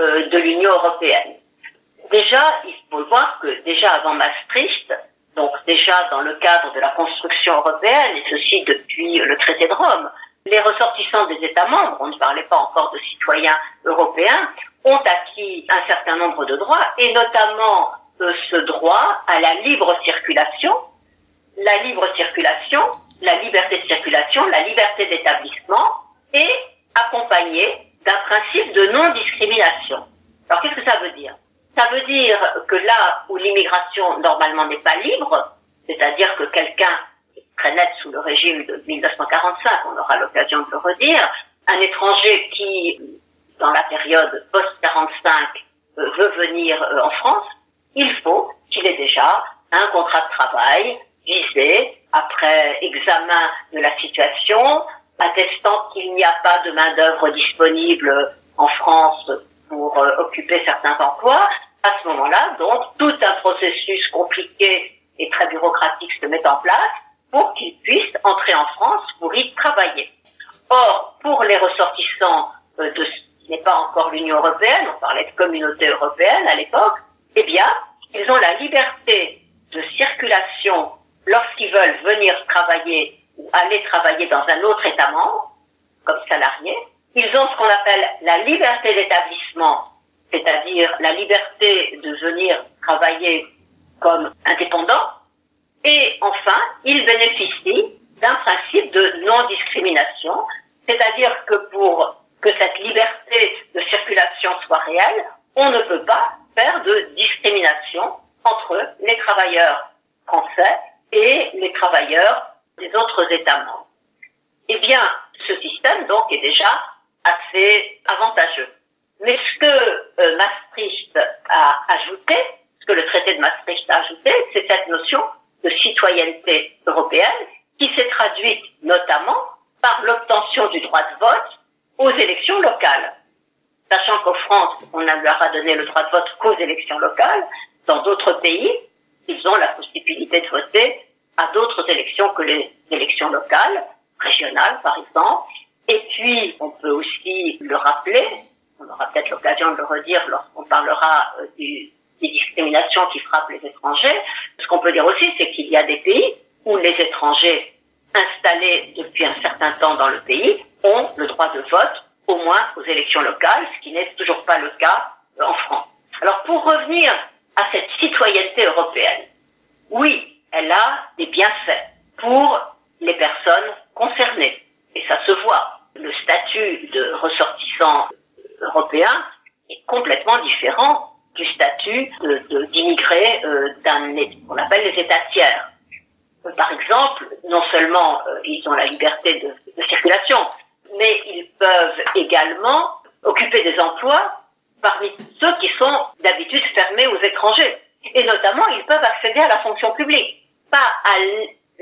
euh, de l'Union européenne. Déjà, il faut voir que déjà avant Maastricht, donc déjà dans le cadre de la construction européenne, et ceci depuis le traité de Rome, les ressortissants des États membres, on ne parlait pas encore de citoyens européens, ont acquis un certain nombre de droits, et notamment ce droit à la libre circulation. La libre circulation, la liberté de circulation, la liberté d'établissement et accompagné d'un principe de non-discrimination. Alors qu'est-ce que ça veut dire? Ça veut dire que là où l'immigration normalement n'est pas libre, c'est-à-dire que quelqu'un très net sous le régime de 1945, on aura l'occasion de le redire, un étranger qui, dans la période post-45, euh, veut venir euh, en France, il faut qu'il ait déjà un contrat de travail visé après examen de la situation, attestant qu'il n'y a pas de main-d'œuvre disponible en France pour euh, occuper certains emplois, à ce moment-là, donc, tout un processus compliqué et très bureaucratique se met en place pour qu'il puisse entrer en France pour y travailler. Or, pour les ressortissants euh, de ce qui n'est pas encore l'Union européenne, on parlait de communauté européenne à l'époque, eh bien, ils ont la liberté de circulation lorsqu'ils veulent venir travailler ou aller travailler dans un autre État membre, comme salariés, ils ont ce qu'on appelle la liberté d'établissement, c'est-à-dire la liberté de venir travailler comme indépendant, et enfin, ils bénéficient d'un principe de non-discrimination, c'est-à-dire que pour que cette liberté de circulation soit réelle, on ne peut pas faire de discrimination entre les travailleurs français et les travailleurs des autres États membres. Eh bien, ce système, donc, est déjà assez avantageux. Mais ce que euh, Maastricht a ajouté, ce que le traité de Maastricht a ajouté, c'est cette notion de citoyenneté européenne qui s'est traduite notamment par l'obtention du droit de vote aux élections locales. Sachant qu'en France, on ne leur a donné le droit de vote qu'aux élections locales, dans d'autres pays, ils ont la possibilité de voter à d'autres élections que les élections locales, régionales par exemple. Et puis, on peut aussi le rappeler, on aura peut-être l'occasion de le redire lorsqu'on parlera euh, des discriminations qui frappent les étrangers. Ce qu'on peut dire aussi, c'est qu'il y a des pays où les étrangers installés depuis un certain temps dans le pays ont le droit de vote, au moins aux élections locales, ce qui n'est toujours pas le cas euh, en France. Alors pour revenir à cette citoyenneté européenne. Oui, elle a des bienfaits pour les personnes concernées. Et ça se voit. Le statut de ressortissant européen est complètement différent du statut d'immigré euh, d'un qu'on appelle les États tiers. Par exemple, non seulement euh, ils ont la liberté de circulation, mais ils peuvent également occuper des emplois parmi ceux qui sont d'habitude fermés aux étrangers. Et notamment, ils peuvent accéder à la fonction publique, pas à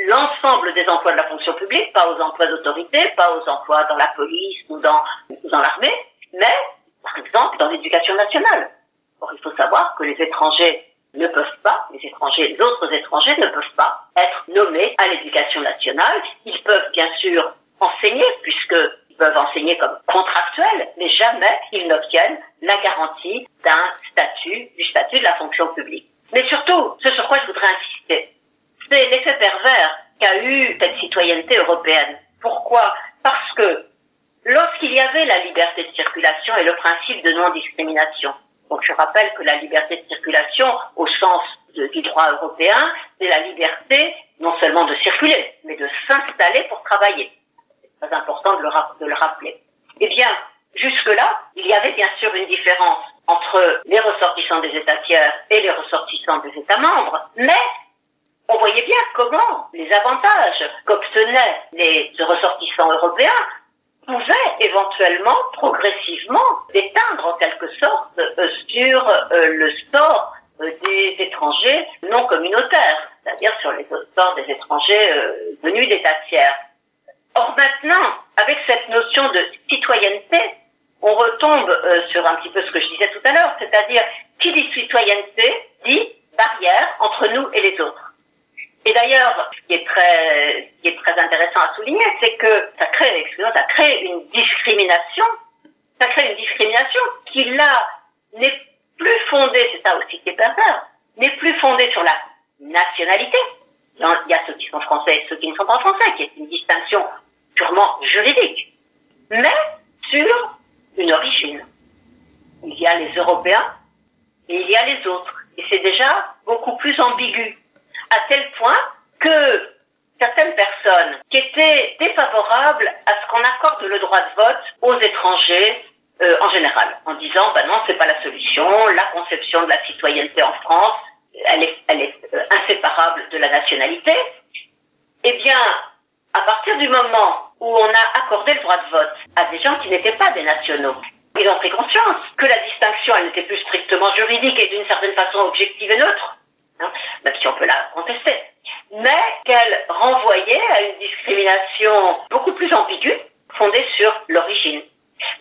l'ensemble des emplois de la fonction publique, pas aux emplois d'autorité, pas aux emplois dans la police ou dans, l'armée, mais par exemple dans l'éducation nationale. Or, il faut savoir que les étrangers ne peuvent pas, les étrangers, les autres étrangers ne peuvent pas être nommés à l'éducation nationale. Ils peuvent bien sûr enseigner puisqu'ils peuvent enseigner comme contractuels, mais jamais ils n'obtiennent la garantie d'un statut, du statut de la fonction publique. Mais surtout, ce sur quoi je voudrais insister, c'est l'effet pervers qu'a eu cette citoyenneté européenne. Pourquoi? Parce que lorsqu'il y avait la liberté de circulation et le principe de non-discrimination, donc je rappelle que la liberté de circulation, au sens du droit européen, c'est la liberté non seulement de circuler, mais de s'installer pour travailler. Très important de le, de le rappeler. Eh bien, jusque-là, il y avait bien sûr une différence entre les ressortissants des États tiers et les ressortissants des États membres, mais on voyait bien comment les avantages qu'obtenaient les ressortissants européens pouvaient éventuellement, progressivement, déteindre en quelque sorte euh, sur euh, le sort euh, des étrangers non communautaires, c'est-à-dire sur les sorts des étrangers venus d'États tiers. Or maintenant, avec cette notion de citoyenneté, on retombe sur un petit peu ce que je disais tout à l'heure, c'est-à-dire qui dit citoyenneté dit barrière entre nous et les autres. Et d'ailleurs, ce qui est très, qui est très intéressant à souligner, c'est que ça crée, excusez-moi, ça crée une discrimination. Ça crée une discrimination qui là n'est plus fondée, c'est ça aussi qui est pervers, n'est plus fondée sur la nationalité. Il y a ceux qui sont français et ceux qui ne sont pas français, qui est une distinction purement juridique, mais sur une origine. Il y a les Européens et il y a les autres. Et c'est déjà beaucoup plus ambigu à tel point que certaines personnes qui étaient défavorables à ce qu'on accorde le droit de vote aux étrangers euh, en général, en disant bah non c'est pas la solution, la conception de la citoyenneté en France, elle est, elle est euh, inséparable de la nationalité. Eh bien, à partir du moment où on a accordé le droit de vote à des gens qui n'étaient pas des nationaux, ils ont pris conscience que la distinction, elle n'était plus strictement juridique et d'une certaine façon objective et neutre, Hein, même si on peut la contester, mais qu'elle renvoyait à une discrimination beaucoup plus ambiguë, fondée sur l'origine.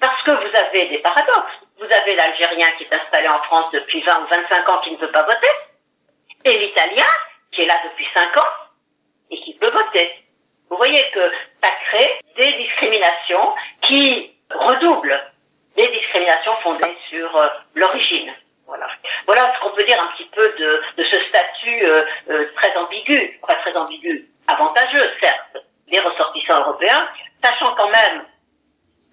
Parce que vous avez des paradoxes. Vous avez l'Algérien qui est installé en France depuis 20 ou 25 ans qui ne peut pas voter, et l'Italien qui est là depuis 5 ans et qui peut voter. Vous voyez que ça crée des discriminations qui redoublent des discriminations fondées sur euh, l'origine. Voilà. Voilà ce qu'on peut dire un petit peu de, de ce statut euh, euh, très ambigu, pas très ambigu, avantageux certes, des ressortissants européens, sachant quand même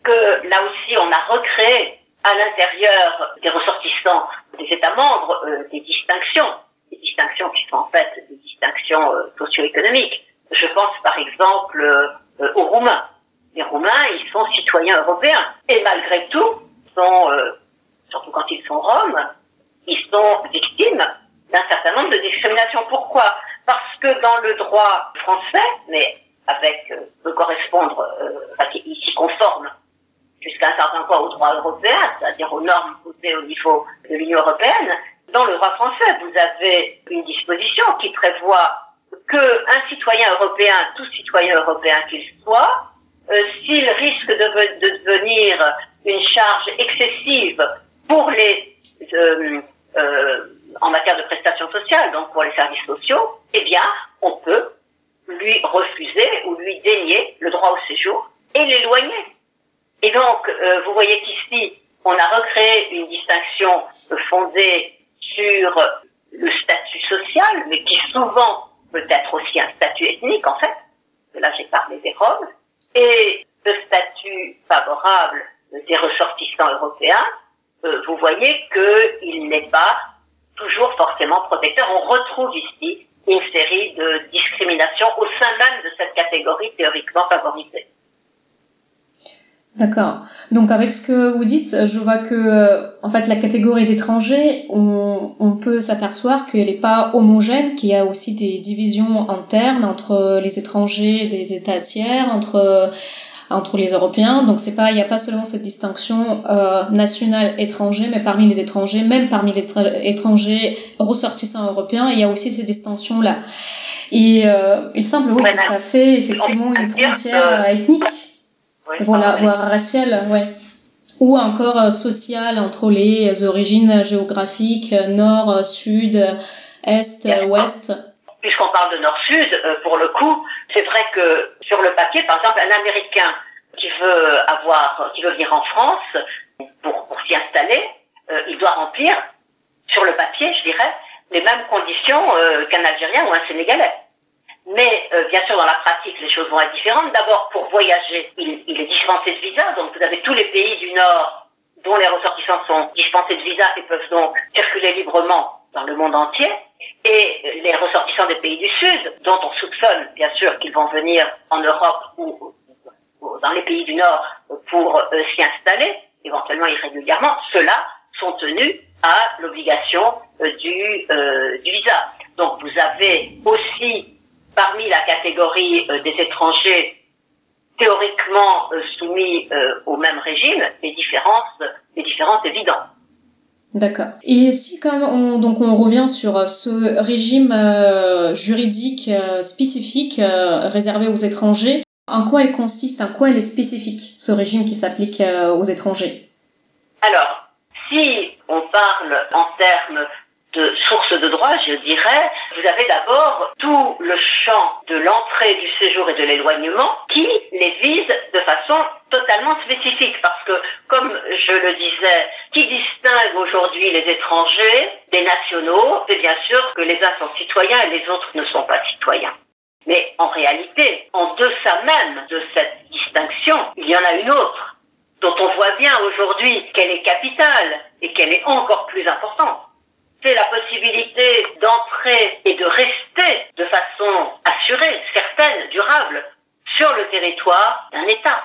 que là aussi on a recréé à l'intérieur des ressortissants des États membres euh, des distinctions, des distinctions qui sont en fait des distinctions socio-économiques. Je pense par exemple aux Roumains. Les Roumains, ils sont citoyens européens et malgré tout, sont, surtout quand ils sont roms, ils sont victimes d'un certain nombre de discriminations. Pourquoi? Parce que dans le droit français, mais avec euh, peut correspondre, euh, enfin, ici conforme jusqu'à un certain point au droit européen, c'est-à-dire aux normes posées au niveau de l'Union européenne, dans le droit français, vous avez une disposition qui prévoit que un citoyen européen, tout citoyen européen qu'il soit, euh, s'il risque de, de, devenir une charge excessive pour les euh, euh, en matière de prestations sociales, donc pour les services sociaux, eh bien, on peut lui refuser ou lui dénier le droit au séjour et l'éloigner. Et donc, euh, vous voyez qu'ici, on a recréé une distinction fondée sur le statut social, mais qui souvent peut être aussi un statut ethnique, en fait. Là, j'ai parlé des Roms. Et le statut favorable des ressortissants européens, euh, vous voyez qu'il n'est pas toujours forcément protecteur. On retrouve ici une série de discriminations au sein même de cette catégorie théoriquement favorisée. D'accord. Donc avec ce que vous dites, je vois que euh, en fait la catégorie d'étrangers, on, on peut s'apercevoir qu'elle n'est pas homogène, qu'il y a aussi des divisions internes entre les étrangers des États tiers, entre entre les Européens. Donc c'est pas, il n'y a pas seulement cette distinction euh, nationale étranger, mais parmi les étrangers, même parmi les étrangers ressortissants européens, il y a aussi ces distinctions là. Et euh, il semble oui que ça fait effectivement une frontière euh, ethnique, voilà, voire raciale, ouais. Ou encore euh, sociale entre les origines géographiques nord, sud, est, ouest. Puisqu'on parle de nord-sud, euh, pour le coup, c'est vrai que sur le papier, par exemple, un Américain qui veut avoir, qui veut venir en France pour, pour s'y installer, il doit remplir sur le papier, je dirais, les mêmes conditions qu'un Algérien ou un Sénégalais. Mais bien sûr, dans la pratique, les choses vont être différentes. D'abord, pour voyager, il, il est dispensé de visa. Donc, vous avez tous les pays du Nord dont les ressortissants sont dispensés de visa et peuvent donc circuler librement dans le monde entier, et les ressortissants des pays du Sud, dont on soupçonne bien sûr qu'ils vont venir en Europe ou, dans les pays du Nord pour euh, s'y installer, éventuellement irrégulièrement, ceux-là sont tenus à l'obligation euh, du, euh, du visa. Donc vous avez aussi parmi la catégorie des étrangers théoriquement soumis au même régime des différences, des différences évidentes. D'accord. Et si comme on, donc on revient sur euh, ce régime euh, juridique euh, spécifique réservé aux étrangers, en quoi il consiste, en quoi il est spécifique, ce régime qui s'applique aux étrangers? Alors, si on parle en termes de sources de droit, je dirais, vous avez d'abord tout le champ de l'entrée, du séjour et de l'éloignement qui les vise de façon totalement spécifique. Parce que, comme je le disais, qui distingue aujourd'hui les étrangers des nationaux, c'est bien sûr que les uns sont citoyens et les autres ne sont pas citoyens. Mais en réalité, en deçà même de cette distinction, il y en a une autre, dont on voit bien aujourd'hui qu'elle est capitale et qu'elle est encore plus importante c'est la possibilité d'entrer et de rester de façon assurée, certaine, durable, sur le territoire d'un État.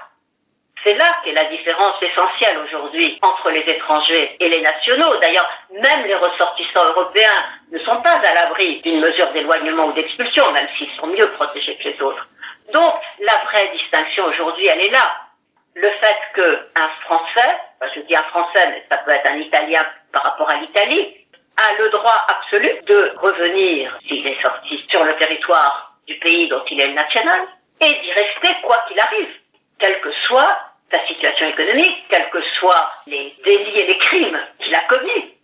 C'est là qu'est la différence essentielle aujourd'hui entre les étrangers et les nationaux. D'ailleurs, même les ressortissants européens ne sont pas à l'abri d'une mesure d'éloignement ou d'expulsion, même s'ils sont mieux protégés que les autres. Donc, la vraie distinction aujourd'hui, elle est là. Le fait qu'un Français, je dis un Français, mais ça peut être un Italien par rapport à l'Italie, a le droit absolu de revenir, s'il est sorti sur le territoire du pays dont il est le national, et d'y rester quoi qu'il arrive, quelle que soit sa situation économique, quels que soient les délits et les crimes qu'il a commis.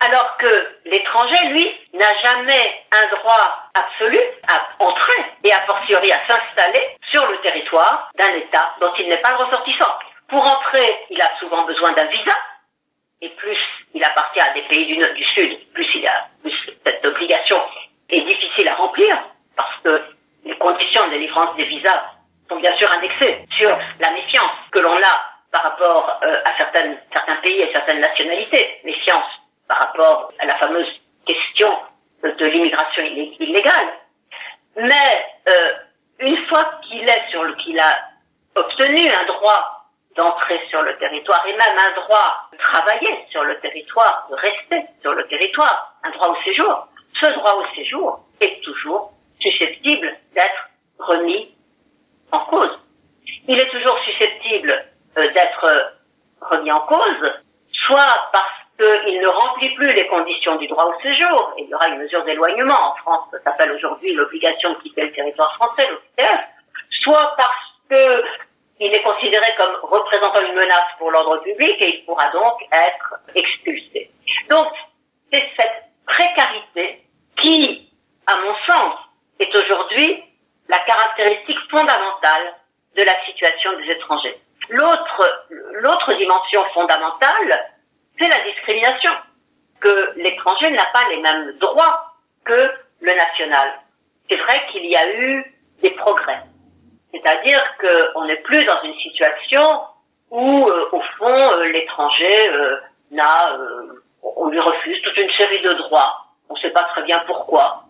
Alors que l'étranger, lui, n'a jamais un droit absolu à entrer et a fortiori à s'installer sur le territoire d'un État dont il n'est pas ressortissant. Pour entrer, il a souvent besoin d'un visa, et plus il appartient à des pays du, du Sud, plus il a plus cette obligation est difficile à remplir parce que les conditions de délivrance des visas sont bien sûr indexées sur la méfiance que l'on a par rapport euh, à certaines, certains pays et certaines nationalités, méfiance par rapport à la fameuse question de l'immigration illégale. Mais euh, une fois qu'il est sur le qu'il a obtenu un droit d'entrer sur le territoire et même un droit de travailler sur le territoire, de rester sur le territoire, un droit au séjour. Ce droit au séjour est toujours susceptible d'être remis en cause. Il est toujours susceptible euh, d'être remis en cause, soit parce qu'il ne remplit plus les conditions du droit au séjour, et il y aura une mesure d'éloignement. En France, ça s'appelle aujourd'hui l'obligation de quitter le territoire français, l'OQTF, soit parce que il est considéré comme représentant une menace pour l'ordre public et il pourra donc être expulsé. Donc, c'est cette précarité qui, à mon sens, est aujourd'hui la caractéristique fondamentale de la situation des étrangers. L'autre, l'autre dimension fondamentale, c'est la discrimination. Que l'étranger n'a pas les mêmes droits que le national. C'est vrai qu'il y a eu des progrès. C'est-à-dire qu'on n'est plus dans une situation où, euh, au fond, euh, l'étranger euh, n'a, on lui refuse toute une série de droits. On ne sait pas très bien pourquoi.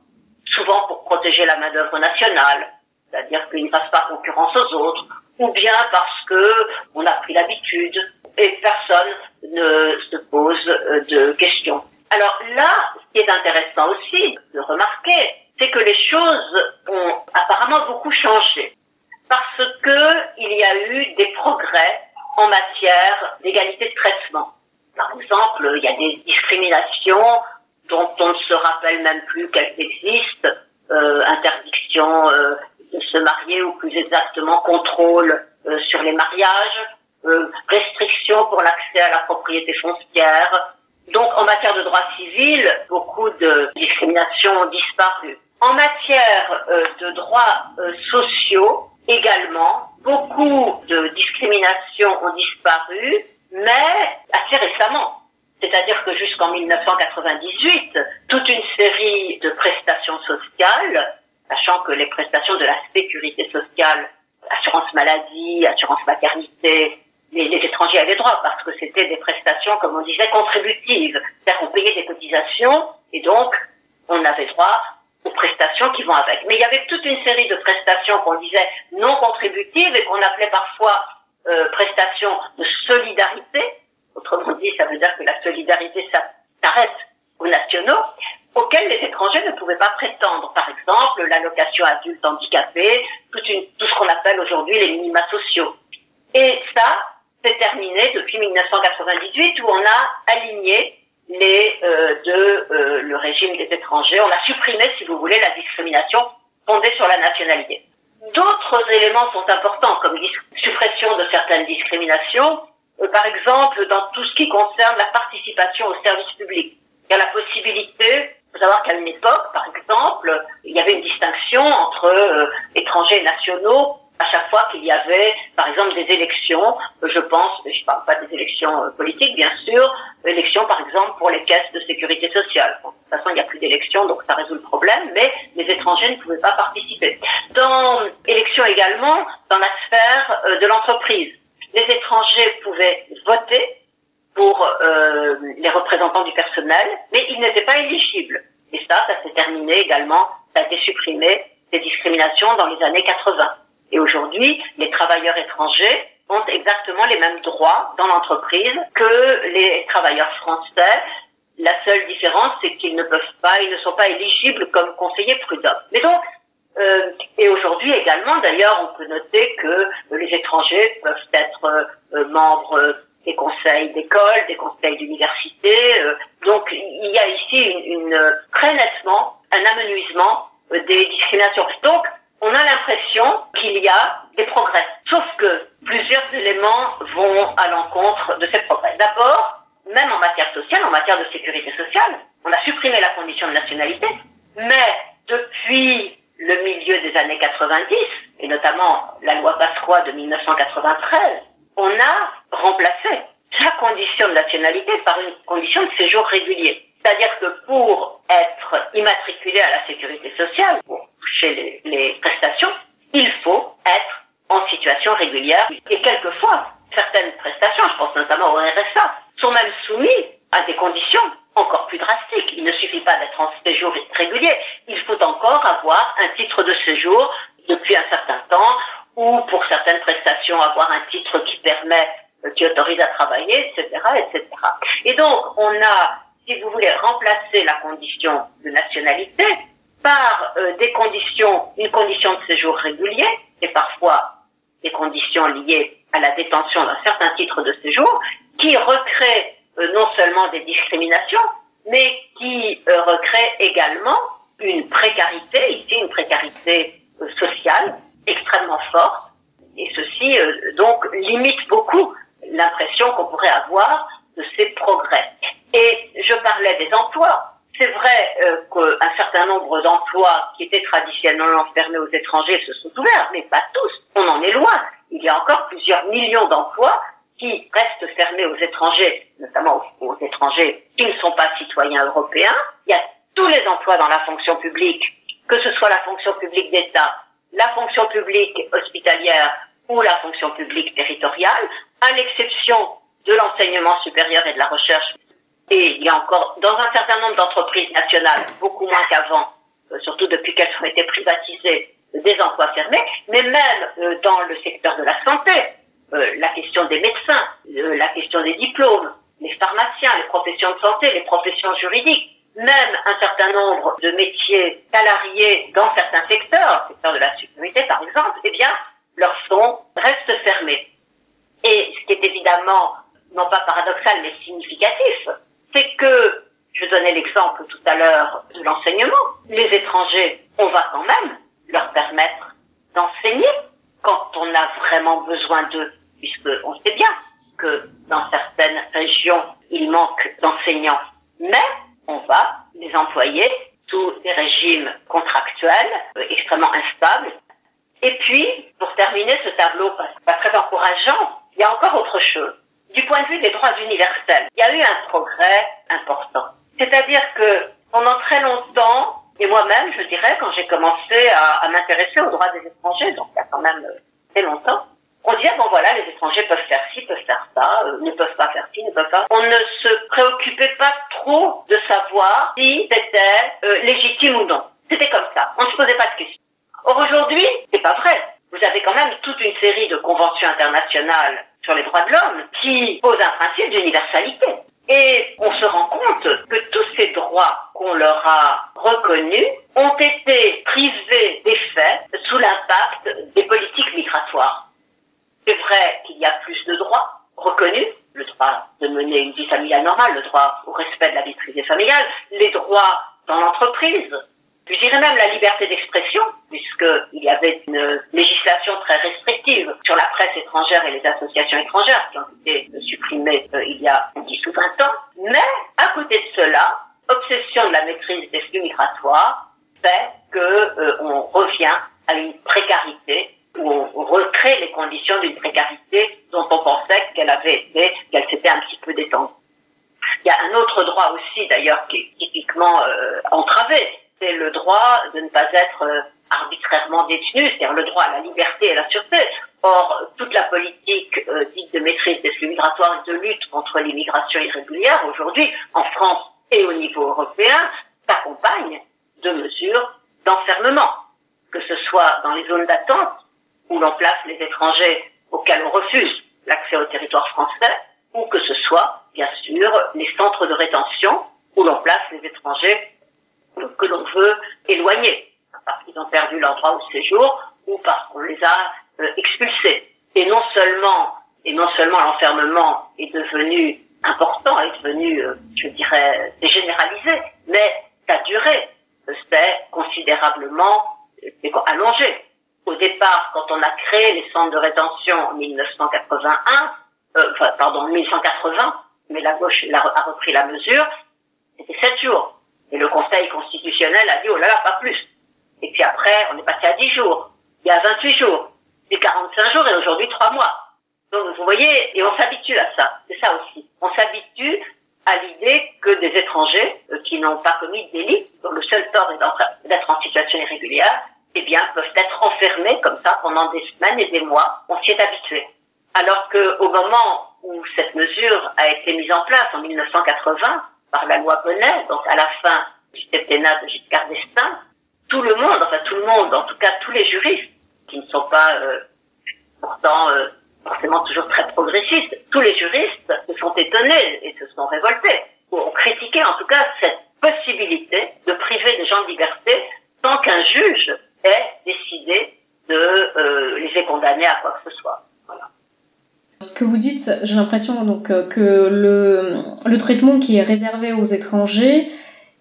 Souvent pour protéger la main d'œuvre nationale, c'est-à-dire qu'il ne fasse pas concurrence aux autres, ou bien parce que on a pris l'habitude et personne ne se pose de questions. Alors là, ce qui est intéressant aussi de remarquer, c'est que les choses ont apparemment beaucoup changé parce que il y a eu des progrès en matière d'égalité de traitement. Par exemple, il y a des discriminations dont on ne se rappelle même plus qu'elles existent, euh, interdiction euh, de se marier ou plus exactement contrôle euh, sur les mariages, euh, restrictions pour l'accès à la propriété foncière. Donc en matière de droit civil, beaucoup de discriminations ont disparu. En matière euh, de droits sociaux, également, beaucoup de discriminations ont disparu, mais assez récemment. C'est-à-dire que jusqu'en 1998, toute une série de prestations sociales, sachant que les prestations de la sécurité sociale, assurance maladie, assurance maternité, les, les étrangers avaient droit parce que c'était des prestations, comme on disait, contributives. C'est-à-dire qu'on payait des cotisations et donc on avait droit aux prestations qui vont avec. Mais il y avait toute une série de prestations qu'on disait non contributives et qu'on appelait parfois euh, prestations de solidarité. Autrement dit, ça veut dire que la solidarité s'arrête aux nationaux, auxquels les étrangers ne pouvaient pas prétendre. Par exemple, l'allocation adulte handicapé, tout, tout ce qu'on appelle aujourd'hui les minima sociaux. Et ça, c'est terminé depuis 1998 où on a aligné les euh, de euh, le régime des étrangers. On a supprimé, si vous voulez, la discrimination fondée sur la nationalité. D'autres éléments sont importants, comme suppression de certaines discriminations, euh, par exemple dans tout ce qui concerne la participation au service public. Il y a la possibilité, il faut savoir qu'à une époque, par exemple, il y avait une distinction entre étrangers nationaux à chaque fois qu'il y avait, par exemple, des élections, je pense, je parle pas des élections euh, politiques, bien sûr, élections, par exemple, pour les caisses de sécurité sociale. de toute façon, il n'y a plus d'élections, donc ça résout le problème, mais les étrangers ne pouvaient pas participer. Dans élections également, dans la sphère euh, de l'entreprise, les étrangers pouvaient voter pour euh, les représentants du personnel, mais ils n'étaient pas éligibles. Et ça, ça s'est terminé également, ça a été supprimé, ces discriminations dans les années 80. Et aujourd'hui, les travailleurs étrangers ont exactement les mêmes droits dans l'entreprise que les travailleurs français. La seule différence, c'est qu'ils ne peuvent pas, ils ne sont pas éligibles comme conseillers prud'hommes. Mais donc, euh, et aujourd'hui également, d'ailleurs, on peut noter que les étrangers peuvent être euh, membres des conseils d'école, des conseils d'université. Euh, donc, il y a ici une, une, très nettement un amenuisement des discriminations. Donc, on a l'impression qu'il y a des progrès. Sauf que plusieurs éléments vont à l'encontre de ces progrès. D'abord, même en matière sociale, en matière de sécurité sociale, on a supprimé la condition de nationalité, mais depuis le milieu des années 90, et notamment la loi Pasqua de 1993, on a remplacé la condition de nationalité par une condition de séjour régulier. C'est-à-dire que pour être immatriculé à la sécurité sociale, toucher les, prestations, il faut être en situation régulière. Et quelquefois, certaines prestations, je pense notamment au RSA, sont même soumises à des conditions encore plus drastiques. Il ne suffit pas d'être en séjour régulier, il faut encore avoir un titre de séjour depuis un certain temps, ou pour certaines prestations avoir un titre qui permet, euh, qui autorise à travailler, etc., etc. Et donc, on a si vous voulez remplacer la condition de nationalité par euh, des conditions, une condition de séjour régulier et parfois des conditions liées à la détention d'un certain titre de séjour, qui recrée euh, non seulement des discriminations, mais qui euh, recrée également une précarité, ici une précarité sociale extrêmement forte, et ceci donc limite beaucoup l'impression qu'on pourrait avoir de ces progrès. Et je parlais des emplois. C'est vrai euh, qu'un certain nombre d'emplois qui étaient traditionnellement fermés aux étrangers se sont ouverts, mais pas tous. On en est loin. Il y a encore plusieurs millions d'emplois qui restent fermés aux étrangers, notamment aux, étrangers qui ne sont pas citoyens européens. Il y a tous les emplois dans la fonction publique, que ce soit la fonction publique d'État, la fonction publique hospitalière ou la fonction publique territoriale, à l'exception de l'enseignement supérieur et de la recherche et il y a encore, dans un certain nombre d'entreprises nationales, beaucoup moins qu'avant, euh, surtout depuis qu'elles ont été privatisées, des emplois fermés, mais même euh, dans le secteur de la santé, euh, la question des médecins, la question des diplômes, les pharmaciens, les professions de santé, les professions juridiques, même un certain nombre de métiers salariés dans certains secteurs, le secteur de la sécurité par exemple, eh bien, leurs fonds restent fermés. Et ce qui est évidemment, non pas paradoxal, mais significatif, c'est que, je donnais l'exemple tout à l'heure de l'enseignement, les étrangers, on va quand même leur permettre d'enseigner quand on a vraiment besoin d'eux, puisque on sait bien que dans certaines régions, il manque d'enseignants. Mais on va les employer sous des régimes contractuels euh, extrêmement instables. Et puis, pour terminer ce tableau pas très encourageant, il y a encore autre chose. Du point de vue des droits universels, il y a eu un progrès important. C'est-à-dire que pendant très longtemps, et moi-même, je dirais, quand j'ai commencé à, m'intéresser aux droits des étrangers, donc il y a quand même euh, très longtemps, on disait, bon voilà, les étrangers peuvent faire ci, peuvent faire ça, euh, ne peuvent pas faire ci, ne peuvent pas. On ne se préoccupait pas trop de savoir si c'était euh, légitime ou non. C'était comme ça. On ne se posait pas de questions. Or aujourd'hui, c'est pas vrai. Vous avez quand même toute une série de conventions internationales sur les droits de l'homme qui posent un principe d'universalité. Et on se rend compte que tous ces droits qu'on leur a reconnus ont été privés d'effet sous l'impact des politiques migratoires. C'est vrai qu'il y a plus de droits reconnus, le droit de mener une vie familiale normale, le droit au respect de la vie privée familiale, les droits dans l'entreprise, je dirais même la liberté d'expression, puisqu'il y avait une législation très restrictive sur la presse étrangère et les associations étrangères qui ont été supprimées euh, il y a 10 ou 20 ans. Mais à côté de cela, obsession de la maîtrise des flux migratoires fait que euh, on revient à une précarité où on recrée les conditions d'une précarité dont on pensait qu'elle avait été, qu'elle s'était un petit peu détendue. Il y a un autre droit aussi, d'ailleurs, qui est typiquement euh, entravé, c'est le droit de ne pas être euh, arbitrairement détenu, c'est-à-dire le droit à la liberté et à la sûreté. Or, toute la politique euh, dite de maîtrise des flux migratoires et de lutte contre l'immigration irrégulière aujourd'hui, en France et au niveau européen, s'accompagne de mesures d'enfermement, que ce soit dans les zones d'attente, où l'on place les étrangers auxquels on refuse l'accès au territoire français, ou que ce soit, bien sûr, les centres de rétention, où l'on place les étrangers que l'on veut éloigner, parce qu'ils ont perdu leur droit au séjour ou parce qu'on les a euh, expulsés. Et non seulement, et non seulement l'enfermement est devenu important, est devenu, euh, je dirais, généralisé, mais sa durée s'est considérablement euh, allongée. Au départ, quand on a créé les centres de rétention en 1981, euh, enfin, pardon, 1980, mais la gauche a repris la mesure, c'était sept jours. Et le Conseil constitutionnel a dit, oh là là, pas plus. Et puis après, on est passé à 10 jours. Il y a 28 jours. Puis 45 jours et aujourd'hui 3 mois. Donc vous voyez, et on s'habitue à ça. C'est ça aussi. On s'habitue à l'idée que des étrangers euh, qui n'ont pas commis de délit, dont le seul tort est d'être en situation irrégulière, eh bien, peuvent être enfermés comme ça pendant des semaines et des mois. On s'y est habitué. Alors qu'au moment où cette mesure a été mise en place en 1980, par la loi Bonnet, donc à la fin du septennat de Giscard d'Estaing, tout le monde, enfin tout le monde, en tout cas tous les juristes, qui ne sont pas euh, pourtant euh, forcément toujours très progressistes, tous les juristes se sont étonnés et se sont révoltés, ou ont critiqué en tout cas cette possibilité de priver les gens de liberté sans qu'un juge ait décidé de euh, les condamner à quoi que ce soit. Ce que vous dites, j'ai l'impression donc euh, que le, le traitement qui est réservé aux étrangers,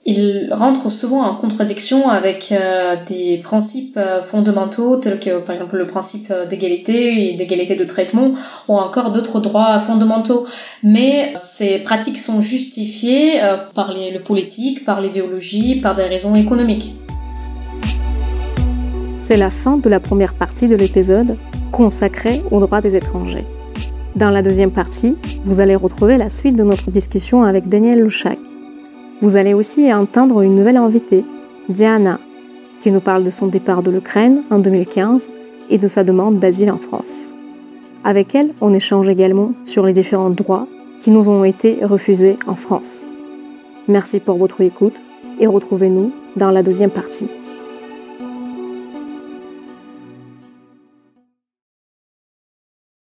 il rentre souvent en contradiction avec euh, des principes euh, fondamentaux tels que par exemple le principe d'égalité et d'égalité de traitement ou encore d'autres droits fondamentaux. Mais ces pratiques sont justifiées par le politique, par l'idéologie, par des raisons économiques. C'est la fin de la première partie de l'épisode consacré aux droits des étrangers. Dans la deuxième partie, vous allez retrouver la suite de notre discussion avec Daniel Louchak. Vous allez aussi entendre une nouvelle invitée, Diana, qui nous parle de son départ de l'Ukraine en 2015 et de sa demande d'asile en France. Avec elle, on échange également sur les différents droits qui nous ont été refusés en France. Merci pour votre écoute et retrouvez-nous dans la deuxième partie.